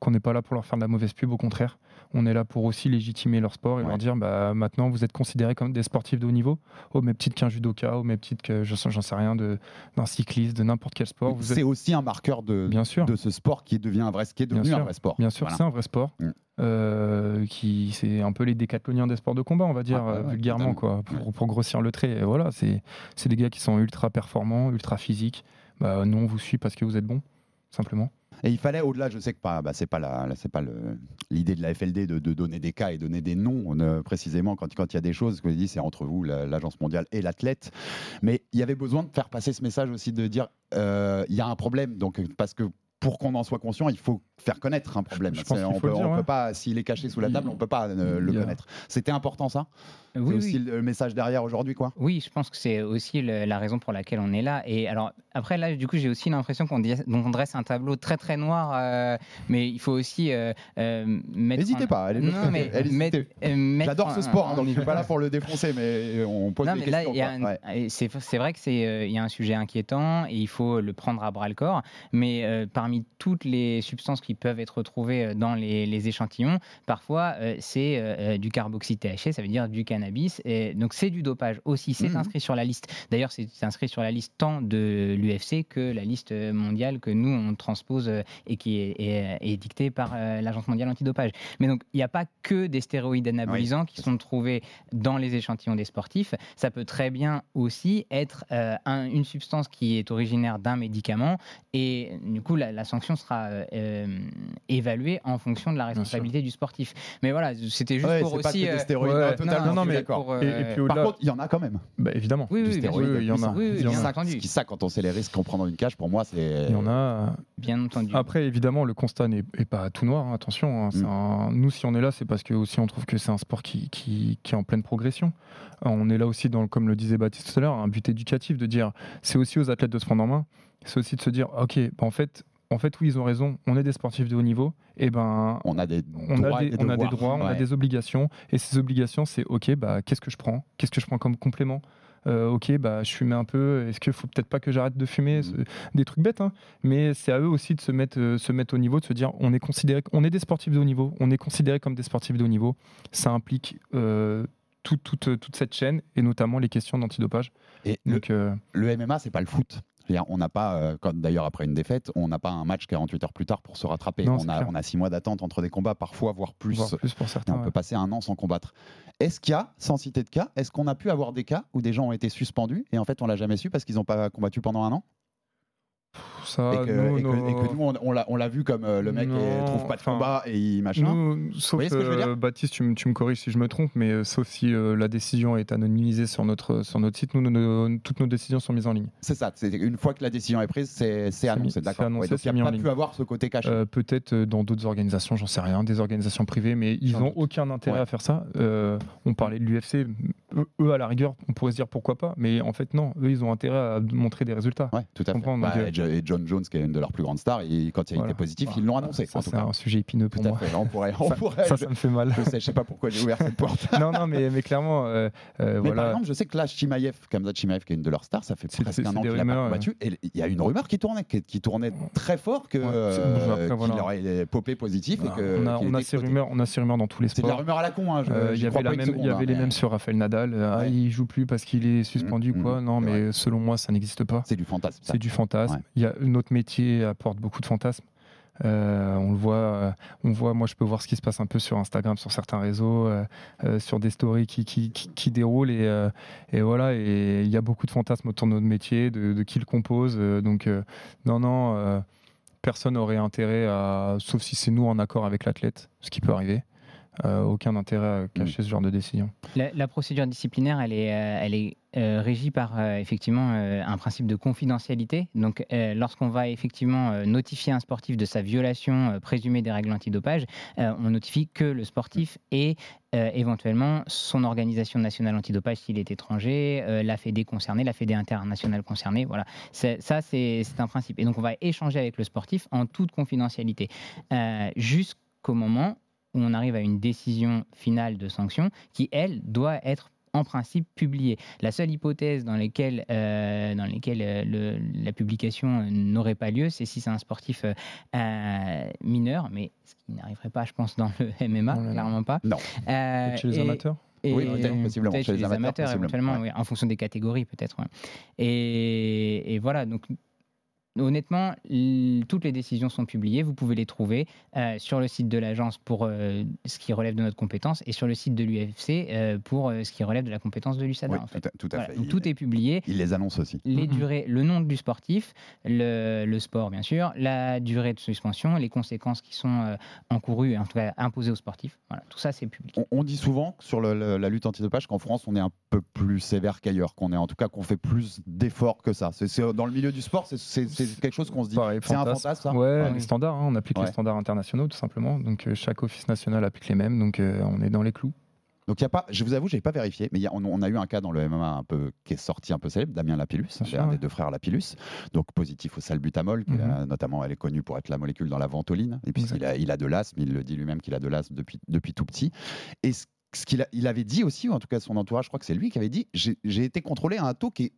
Speaker 4: qu'on n'est pas là pour leur faire de la mauvaise pub. Au contraire, on est là pour aussi légitimer leur sport et
Speaker 3: Ouais.
Speaker 4: leur dire bah, maintenant, vous êtes considérés comme des sportifs de haut niveau, au même titre qu'un judoka, au même titre que, j'en sais rien, de- d'un cycliste, de n'importe quel sport. Êtes
Speaker 3: C'est aussi un marqueur de,
Speaker 4: Bien sûr.
Speaker 3: de ce sport qui devient un vrai, qui est devenu
Speaker 4: Bien
Speaker 3: un
Speaker 4: sûr.
Speaker 3: vrai sport.
Speaker 4: Bien sûr,
Speaker 3: Voilà.
Speaker 4: c'est un vrai sport.
Speaker 3: Mm.
Speaker 4: Euh, qui c'est un peu les décathloniens des sports de combat, on va dire
Speaker 3: Ah, ouais,
Speaker 4: euh,
Speaker 3: ouais,
Speaker 4: vulgairement quoi, pour, pour grossir le trait. Et voilà, c'est c'est des gars qui sont ultra performants, ultra physiques. Bah, nous on vous suit parce que vous êtes bons, simplement.
Speaker 3: Et il fallait, au-delà, je sais que pas, bah, c'est pas la, la- c'est pas l'idée de la FLD de, de donner des cas et donner des noms euh, précisément quand quand il y a des choses que vous dit c'est entre vous la- l'agence mondiale et l'athlète. Mais il y avait besoin de faire passer ce message aussi de dire euh, il y a un problème donc parce que pour qu'on en soit conscient, il faut faire connaître un problème. On peut,
Speaker 4: le dire,
Speaker 3: on
Speaker 4: ouais.
Speaker 3: peut pas, s'il est caché sous la table, on peut pas euh, le connaître. C'était important ça? c'est
Speaker 1: Oui,
Speaker 3: aussi
Speaker 1: oui.
Speaker 3: le message derrière aujourd'hui quoi?
Speaker 1: Oui, je pense que c'est aussi le- la raison pour laquelle on est là. Et alors, après, là, du coup, j'ai aussi l'impression qu'on dresse un tableau très, très noir, euh, mais il faut aussi euh, mettre.
Speaker 3: N'hésitez
Speaker 1: en-
Speaker 3: pas, allez-
Speaker 1: Non, mais mettre
Speaker 3: J'adore ce sport, hein, donc je suis pas là pour le défoncer, mais on pose
Speaker 1: Non,
Speaker 3: des
Speaker 1: mais
Speaker 3: questions. Ouais.
Speaker 1: c'est vrai que c'est euh, il y a un sujet inquiétant et il faut le prendre à bras le corps. Mais euh, parmi toutes les substances qui peuvent être retrouvées euh, dans les, les échantillons, parfois euh, c'est euh, du carboxy THC, ça veut dire du cannabis. Et donc c'est du dopage aussi. C'est
Speaker 3: Mhm.
Speaker 1: inscrit sur la liste. D'ailleurs, c'est inscrit sur la liste tant de l'UFC que la liste mondiale que nous on transpose et qui est, est- est dictée par l'agence mondiale antidopage. Mais donc il n'y a pas que des stéroïdes anabolisants qui sont trouvés dans les échantillons des sportifs. Ça peut très bien aussi être un- une substance qui est originaire d'un médicament et du coup la, la sanction sera euh, euh, évaluée en fonction de la responsabilité du sportif. Mais voilà, c'était juste
Speaker 3: Ouais,
Speaker 1: pour
Speaker 3: pas
Speaker 1: aussi.
Speaker 3: que des
Speaker 1: euh,
Speaker 3: stéroïdes,
Speaker 4: ouais,
Speaker 3: non, totalement,
Speaker 4: non, non, mais
Speaker 3: d'accord.
Speaker 1: pour,
Speaker 4: Et- et puis
Speaker 3: Par contre, il y en a quand même.
Speaker 4: Bah, évidemment.
Speaker 1: oui,
Speaker 4: il y en a.
Speaker 1: Oui, oui,
Speaker 4: Il y en
Speaker 1: bien entendu.
Speaker 3: Ça, quand on sait les risques qu'on prend dans une cage, pour moi, c'est.
Speaker 4: Il y en a.
Speaker 1: Bien entendu.
Speaker 4: Après, évidemment, le constat n'est est pas tout noir, hein, attention. hein,
Speaker 3: Mm.
Speaker 4: un- Nous, si on est là, c'est parce que aussi on trouve que c'est un sport qui, qui, qui est en pleine progression. On est là aussi, dans, comme le disait Baptiste tout à l'heure, un but éducatif de dire c'est aussi aux athlètes de se prendre en main. C'est aussi de se dire ok, bah, en, fait, en fait, oui, ils ont raison, on est des sportifs de haut niveau, et ben.
Speaker 3: On a des
Speaker 4: On
Speaker 3: droits
Speaker 4: a,
Speaker 3: et
Speaker 4: des, on a des on a obligations, et ces obligations, c'est ok, bah, qu'est-ce que je prends? Qu'est-ce que je prends comme complément? Euh, ok, bah, je fume un peu. Est-ce qu'il faut peut-être pas que j'arrête de fumer? C'est Des trucs bêtes, hein. mais c'est à eux aussi de se mettre, euh, se mettre au niveau, de se dire on est considéré, on est des sportifs de haut niveau, on est considéré comme des sportifs de haut niveau. Ça implique euh, toute, toute, toute cette chaîne et notamment les questions d'antidopage.
Speaker 3: Et le,
Speaker 4: Donc, euh,
Speaker 3: le MMA, c'est pas le foot. C'est-à-dire, on n'a pas, euh, comme d'ailleurs après une défaite, on n'a pas un match 48 heures plus tard pour se rattraper.
Speaker 4: Non,
Speaker 3: on, a,
Speaker 4: clair.
Speaker 3: on a six mois d'attente entre des combats, parfois, voire plus.
Speaker 4: Voire plus pour
Speaker 3: Et
Speaker 4: certains.
Speaker 3: on
Speaker 4: ouais.
Speaker 3: peut passer un an sans combattre. Est-ce qu'il y a, sans citer de cas, est-ce qu'on a pu avoir des cas où des gens ont été suspendus et en fait on l'a jamais su parce qu'ils n'ont pas combattu pendant un an?
Speaker 4: Ça,
Speaker 3: et, que,
Speaker 4: nous,
Speaker 3: et que-
Speaker 4: nos-
Speaker 3: et que nous on, on l'a- vu comme euh, le mec
Speaker 4: Non,
Speaker 3: trouve pas de combat et il machin.
Speaker 4: Nous, sauf
Speaker 3: voyez ce que je veux dire
Speaker 4: euh, Baptiste, tu, me- tu me corriges si je me trompe, mais euh, sauf si la décision est anonymisée sur notre, sur notre site, nous, nos- toutes nos décisions sont mises en ligne.
Speaker 3: C'est ça, une fois que la décision est prise, c'est annoncé, d'accord. Ouais, donc il n'y a pas
Speaker 4: ligne.
Speaker 3: pu avoir ce côté caché.
Speaker 4: Peut-être dans d'autres organisations, j'en sais rien, des organisations privées, mais ils n'ont aucun intérêt
Speaker 3: Ouais.
Speaker 4: à faire ça. Euh, on parlait de l'UFC, eux, à la rigueur, on pourrait se dire pourquoi pas, mais en fait non, eux ils ont intérêt à montrer des résultats.
Speaker 3: Ouais, tout à fait. Bah, et et John Jones, qui est une de leurs plus grandes stars, et quand il a
Speaker 4: Voilà.
Speaker 3: été positif,
Speaker 4: Bah,
Speaker 3: ils l'ont annoncé.
Speaker 4: Ça c'est un sujet épineux pour
Speaker 3: Tout à
Speaker 4: moi.
Speaker 3: fait. On pourrait, on
Speaker 4: Ça,
Speaker 3: pourrait-
Speaker 4: ça, ça me fait mal.
Speaker 3: je sais, je sais pas pourquoi j'ai ouvert cette porte.
Speaker 4: non, non, mais, mais clairement, euh, euh,
Speaker 3: Mais par
Speaker 4: voilà.
Speaker 3: exemple, je sais que là, Chimaev, Kamzat Chimaev, qui est une de leurs stars, ça fait presque un an qu'il n'a pas combattu. Et il y a une rumeur qui tournait, qui, qui tournait très fort que
Speaker 4: Ouais,
Speaker 3: euh, qu'il
Speaker 4: voilà.
Speaker 3: aurait popé positif et
Speaker 4: Voilà.
Speaker 3: que
Speaker 4: on a, on ces rumeurs, on a ces rumeurs dans tous les
Speaker 3: C'est de la
Speaker 4: sports.
Speaker 3: rumeur à la con. Hein, je-
Speaker 4: Il
Speaker 3: j'y
Speaker 4: y avait,
Speaker 3: pas
Speaker 4: la
Speaker 3: une
Speaker 4: même, il
Speaker 3: seconde,
Speaker 4: y avait
Speaker 3: hein,
Speaker 4: les mêmes sur Rafael Nadal. Ah, il joue plus parce qu'il est suspendu ou
Speaker 3: Mhm,
Speaker 4: quoi. Non,
Speaker 3: c'est
Speaker 4: mais selon moi, ça n'existe pas.
Speaker 3: C'est du fantasme.
Speaker 4: C'est du fantasme. Il y a, notre métier apporte beaucoup de fantasmes. Euh, on le voit, euh, on voit. Moi, je peux voir ce qui se passe un peu sur Instagram, sur certains réseaux, euh, euh, sur des stories qui, qui, qui, qui déroulent et, euh, et voilà. Et il y a beaucoup de fantasmes autour de notre métier, de, de qui le compose. euh, donc, euh, non, non, euh, personne n'aurait intérêt à, sauf si c'est nous en accord avec l'athlète, ce qui peut arriver. euh, aucun intérêt à cacher ce genre de décision.
Speaker 1: La, la procédure disciplinaire, elle est, euh, elle est euh, régie par euh, effectivement euh, un principe de confidentialité. Donc, lorsqu'on va effectivement notifier un sportif de sa violation présumée des règles antidopage, on notifie que le sportif et euh, éventuellement son organisation nationale antidopage s'il est étranger, la Fédé concernée, la Fédé internationale concernée. Voilà, ça c'est un principe. Et donc, on va échanger avec le sportif en toute confidentialité jusqu'au moment où on arrive à une décision finale de sanction qui, elle, doit être en principe publiée. La seule hypothèse dans laquelle, euh, dans lesquelles euh, le- la publication n'aurait pas lieu, c'est si c'est un sportif euh, mineur, mais ce qui n'arriverait pas, je pense, dans le MMA, clairement pas.
Speaker 3: Non.
Speaker 1: Euh,
Speaker 4: chez les
Speaker 1: et-
Speaker 4: amateurs?
Speaker 1: et
Speaker 3: Oui, possiblement,
Speaker 1: peut-être
Speaker 3: chez les amateurs,
Speaker 1: éventuellement,
Speaker 3: ouais.
Speaker 1: oui, en fonction des catégories peut-être. ouais. Et, et voilà, donc honnêtement, toutes les décisions sont publiées, vous pouvez les trouver euh, sur le site de l'agence pour euh, ce qui relève de notre compétence et sur le site de l'UFC euh, pour euh, ce qui relève de la compétence de l'USADA.
Speaker 3: Oui,
Speaker 1: en fait.
Speaker 3: tout à, tout à
Speaker 1: Voilà,
Speaker 3: fait.
Speaker 1: donc
Speaker 3: Il-
Speaker 1: tout est publié
Speaker 3: Il les annonce aussi.
Speaker 1: les
Speaker 4: Mhm.
Speaker 1: durées, le nom du sportif, le, le sport bien sûr, la durée de suspension, les conséquences qui sont euh, encourues et en tout cas imposées aux sportifs. Voilà, tout ça c'est public.
Speaker 3: On, on dit souvent sur le- le- la lutte antidopage qu'en France, on est un peu plus sévère qu'ailleurs, qu'on est en tout cas qu'on fait plus d'efforts que ça. C'est, c'est- dans le milieu du sport, c'est, c'est- quelque chose qu'on se dit. C'est un
Speaker 4: fantasme.
Speaker 3: ça
Speaker 4: Ouais,
Speaker 1: oui.
Speaker 4: les standards, hein, on applique
Speaker 3: Ouais.
Speaker 4: les standards internationaux tout simplement. Donc euh, chaque office national applique les mêmes, donc euh, on est dans les clous.
Speaker 3: Donc il y a pas, je vous avoue, j'ai pas vérifié, mais il y a- on, on a eu un cas dans le MMA un peu qui est sorti un peu célèbre, Damien Lapillus,
Speaker 4: sûr,
Speaker 3: un des
Speaker 4: ouais.
Speaker 3: deux frères Lapillus, donc positif au salbutamol, qui
Speaker 4: Mhm.
Speaker 3: a- notamment elle est connue pour être la molécule dans la ventoline, et puis
Speaker 4: Exact.
Speaker 3: il a, il a de l'asthme, il le dit lui-même qu'il a de l'asthme depuis, depuis tout petit. Et ce, ce qu'il il avait dit aussi, ou en tout cas son entourage, je crois que c'est lui qui avait dit, j'ai été contrôlé à un taux qui est,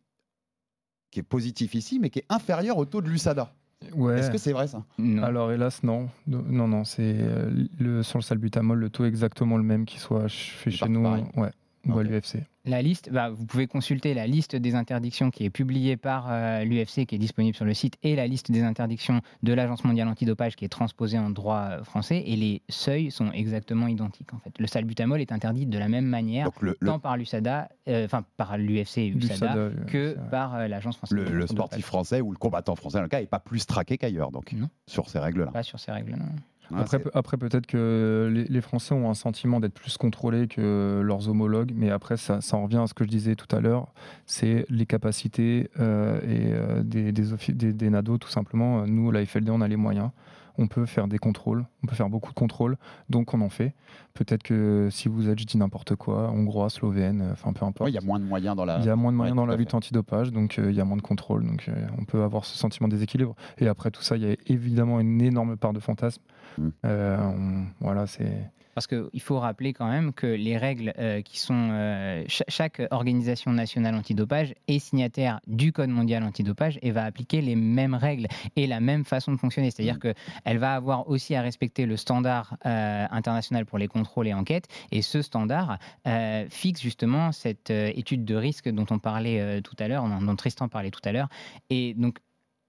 Speaker 3: qui est positif ici, mais qui est inférieur au taux de l'USADA.
Speaker 4: Ouais.
Speaker 3: Est-ce que c'est vrai ça?
Speaker 1: Non.
Speaker 4: Alors hélas non, non non, c'est euh, le sur le salbutamol le taux est exactement le même qu'il soit chez
Speaker 3: part
Speaker 4: nous,
Speaker 3: pareil.
Speaker 4: ouais, ou à
Speaker 3: Ok.
Speaker 4: l'UFC.
Speaker 1: La liste, bah, vous pouvez consulter la liste des interdictions qui est publiée par euh, l'UFC, qui est disponible sur le site, et la liste des interdictions de l'Agence mondiale antidopage qui est transposée en droit euh, français, et les seuils sont exactement identiques. En fait, le salbutamol est interdit de la même manière,
Speaker 3: Donc le, le-
Speaker 1: tant par l'USADA, euh, enfin par l'UFC et l'USADA,
Speaker 4: L'USADA,
Speaker 1: que par euh, l'Agence française.
Speaker 3: le- sportif français ou le combattant français, dans le cas, n'est pas plus traqué qu'ailleurs, donc,
Speaker 1: Non.
Speaker 3: sur ces règles-là.
Speaker 1: Pas sur ces règles. Non.
Speaker 3: Ah,
Speaker 4: Après, peut-être que les, les Français ont un sentiment d'être plus contrôlés que leurs homologues, mais après ça, ça en revient à ce que je disais tout à l'heure, c'est les capacités euh, et euh, des, des, offi- des, des NADO tout simplement. Nous, la FLD, on a les moyens. On peut faire des contrôles, on peut faire beaucoup de contrôles, donc on en fait. Peut-être que si vous êtes, je dis n'importe quoi, hongrois, slovène, euh, enfin peu importe.
Speaker 3: Ouais, il y a moins de moyens dans la.
Speaker 4: Il y a moins de moyens
Speaker 3: Ouais,
Speaker 4: dans
Speaker 3: tout
Speaker 4: la
Speaker 3: à
Speaker 4: lutte
Speaker 3: fait.
Speaker 4: antidopage, donc euh, il y a moins de contrôle, donc euh, on peut avoir ce sentiment de déséquilibre. Et après tout ça, il y a évidemment une énorme part de fantasme.
Speaker 3: Mm.
Speaker 4: Euh, on- voilà, c'est.
Speaker 1: Parce qu'il faut rappeler quand même que les règles euh, qui sont. euh, cha- chaque organisation nationale antidopage est signataire du Code mondial antidopage et va appliquer les mêmes règles et la même façon de fonctionner. C'est-à-dire qu'elle va avoir aussi à respecter respecter le standard euh, international pour les contrôles et enquêtes. Et ce standard euh, fixe justement cette euh, étude de risque dont on parlait tout à l'heure, dont Tristan parlait tout à l'heure. Et donc,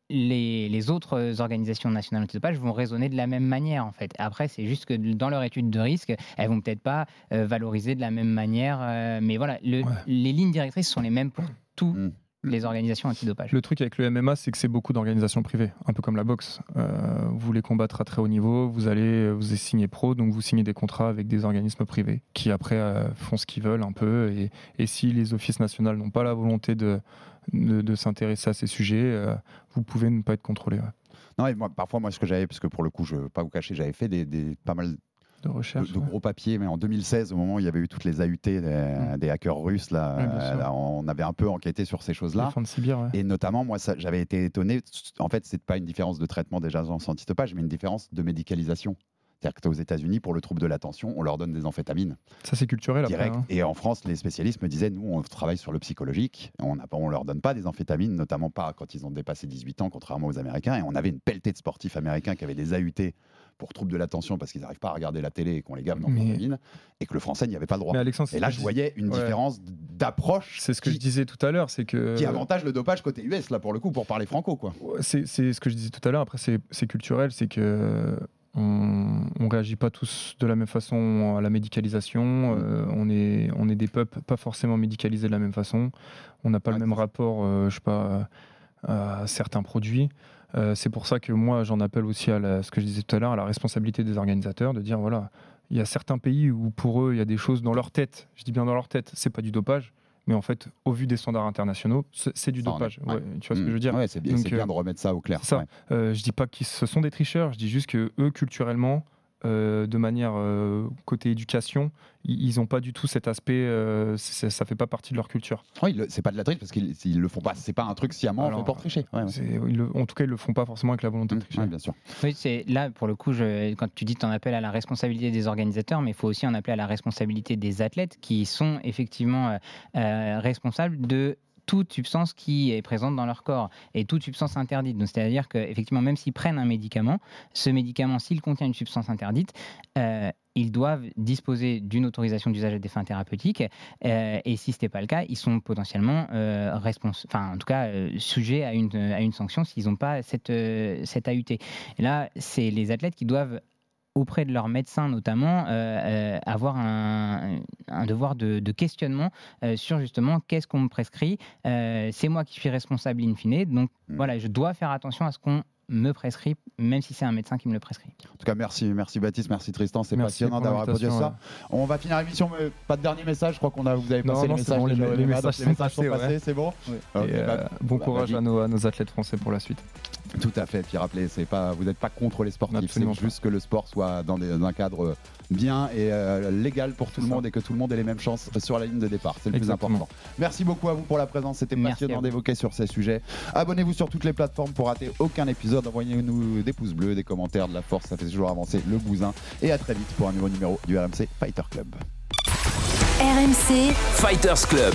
Speaker 1: les, les autres organisations nationales antidopage vont raisonner de la même manière en fait. Après, c'est juste que dans leur étude de risque, elles vont peut-être pas euh, valoriser de la même manière, euh, mais voilà, le-
Speaker 4: Ouais.
Speaker 1: les lignes directrices sont les mêmes pour toutes
Speaker 3: Mm.
Speaker 1: Les organisations antidopage.
Speaker 4: Le truc avec le MMA, c'est que c'est beaucoup d'organisations privées, un peu comme la boxe. Euh, vous voulez combattre à très haut niveau, vous allez vous êtes signé pro, donc vous signez des contrats avec des organismes privés qui après euh, font ce qu'ils veulent un peu. Et, et si les offices nationaux n'ont pas la volonté de, de, de s'intéresser à ces sujets, euh, vous pouvez ne pas être contrôlé. ouais.
Speaker 3: Non, et moi, parfois, moi, ce que j'avais, parce que pour le coup, je ne veux pas vous cacher, j'avais fait des, des- pas mal
Speaker 4: De recherche.
Speaker 3: gros papiers, mais en 2016, au moment où il y avait eu toutes les AUT des,
Speaker 4: Mm.
Speaker 3: des hackers russes, là,
Speaker 4: Ouais,
Speaker 3: on avait un peu enquêté sur ces choses-là.
Speaker 4: Sibir, ouais.
Speaker 3: Et notamment, moi, j'avais été étonné. En fait, c'est pas une différence de traitement des agences antidopage, mais une différence de médicalisation. C'est-à-dire que aux États-Unis, pour le trouble de l'attention, on leur donne des amphétamines
Speaker 4: Ça, c'est culturel après.
Speaker 3: direct.
Speaker 4: hein.
Speaker 3: Et en France, les spécialistes me disaient, nous, on travaille sur le psychologique. On ne leur donne pas des amphétamines, notamment pas quand ils ont dépassé 18 ans, contrairement aux Américains. Et on avait une pelletée de sportifs américains qui avaient des AUT pour trouble de l'attention parce qu'ils n'arrivent pas à regarder la télé et qu'on les gave
Speaker 4: Mais-
Speaker 3: d'amphétamines. Et que le français n'y avait pas le droit.
Speaker 4: Mais Alexandre,
Speaker 3: Et là, je
Speaker 4: dis-
Speaker 3: voyais une
Speaker 4: Ouais.
Speaker 3: différence d'approche
Speaker 4: C'est ce que
Speaker 3: qui,
Speaker 4: je disais tout à l'heure, c'est que.
Speaker 3: qui avantage le dopage côté US, là, pour le coup, pour parler franco, quoi.
Speaker 4: C'est ce que je disais tout à l'heure. Après, c'est culturel, c'est que on, on réagit pas tous de la même façon à la médicalisation. Euh, on est on est des peuples pas forcément médicalisés de la même façon. On n'a pas le même rapport, euh, je sais pas, à certains produits. Euh, c'est pour ça que moi, j'en appelle aussi à la- ce que je disais tout à l'heure, à la responsabilité des organisateurs, de dire voilà, il y a certains pays où pour eux, il y a des choses dans leur tête. Je dis bien dans leur tête, c'est pas du dopage. Mais en fait, au vu des standards internationaux, c'est du
Speaker 3: Ça en est,
Speaker 4: dopage.
Speaker 3: ouais.
Speaker 4: Ouais, tu vois ce que je veux dire
Speaker 3: Ouais, c'est bien,
Speaker 4: Donc,
Speaker 3: c'est bien
Speaker 4: euh,
Speaker 3: de remettre ça au clair.
Speaker 4: ça. Euh, je dis pas qu'ils ce sont des tricheurs, je dis juste que eux culturellement, euh, de manière euh, côté éducation, ils ils ont pas du tout cet aspect. euh, c'est- ça fait pas partie de leur culture.
Speaker 3: Oui, c'est pas de la triche parce qu'ils ils le font pas. C'est pas un truc sciemment
Speaker 4: Alors,
Speaker 3: fait pour tricher. Ouais, ouais.
Speaker 4: C'est- ils le- en tout cas, ils le font pas forcément avec la volonté de
Speaker 3: Mmh,
Speaker 4: tricher.
Speaker 3: ouais, bien sûr.
Speaker 1: Oui, c'est là pour le coup, je, quand tu dis tu en appelles à la responsabilité des organisateurs, mais il faut aussi en appeler à la responsabilité des athlètes qui sont effectivement euh, euh, responsables de toute substance qui est présente dans leur corps et toute substance interdite. Donc, c'est-à-dire qu'effectivement, même s'ils prennent un médicament, ce médicament, s'il contient une substance interdite, euh, ils doivent disposer d'une autorisation d'usage à des fins thérapeutiques. euh, et si ce n'est pas le cas, ils sont potentiellement euh, enfin, en tout cas, euh, sujets à une, à une sanction s'ils n'ont pas cette, euh, cette AUT. Et là, c'est les athlètes qui doivent auprès de leur médecin notamment, euh, euh, avoir un, un devoir de, de questionnement euh, sur justement qu'est-ce qu'on me prescrit. Euh, c'est moi qui suis responsable in fine, donc
Speaker 3: Mm.
Speaker 1: voilà, je dois faire attention à ce qu'on me prescrit, même si c'est un médecin qui me le prescrit.
Speaker 3: En tout cas, merci, merci Baptiste, merci Tristan. C'est
Speaker 4: Merci
Speaker 3: passionnant d'avoir répondu à ça. On va finir l'émission, mais pas de dernier message. Je crois qu'on a, vous avez passé
Speaker 4: non,
Speaker 3: les messages.
Speaker 4: bon, les- messages sont passés, ouais.
Speaker 3: c'est bon.
Speaker 4: Euh,
Speaker 3: bah,
Speaker 4: bon
Speaker 3: bah,
Speaker 4: courage
Speaker 3: vas-y.
Speaker 4: à nos, à nos athlètes français pour la suite.
Speaker 3: Tout à fait. Puis rappelez, c'est pas, vous n'êtes pas contre les sportifs. C'est juste que le sport soit dans, des- dans un cadre bien et euh, légal pour tout le
Speaker 4: ça.
Speaker 3: monde et que tout le monde ait les mêmes chances sur la ligne de départ. C'est le plus important. Merci beaucoup à vous pour la présence. C'était passionnant d'évoquer sur ces sujets. Abonnez-vous sur toutes les plateformes pour rater aucun épisode. Envoyez-nous des pouces bleus, des commentaires, de la force. Ça fait toujours avancer le bousin. Et à très vite pour un nouveau numéro du RMC Fighter Club.
Speaker 5: RMC,
Speaker 6: Fighters Club.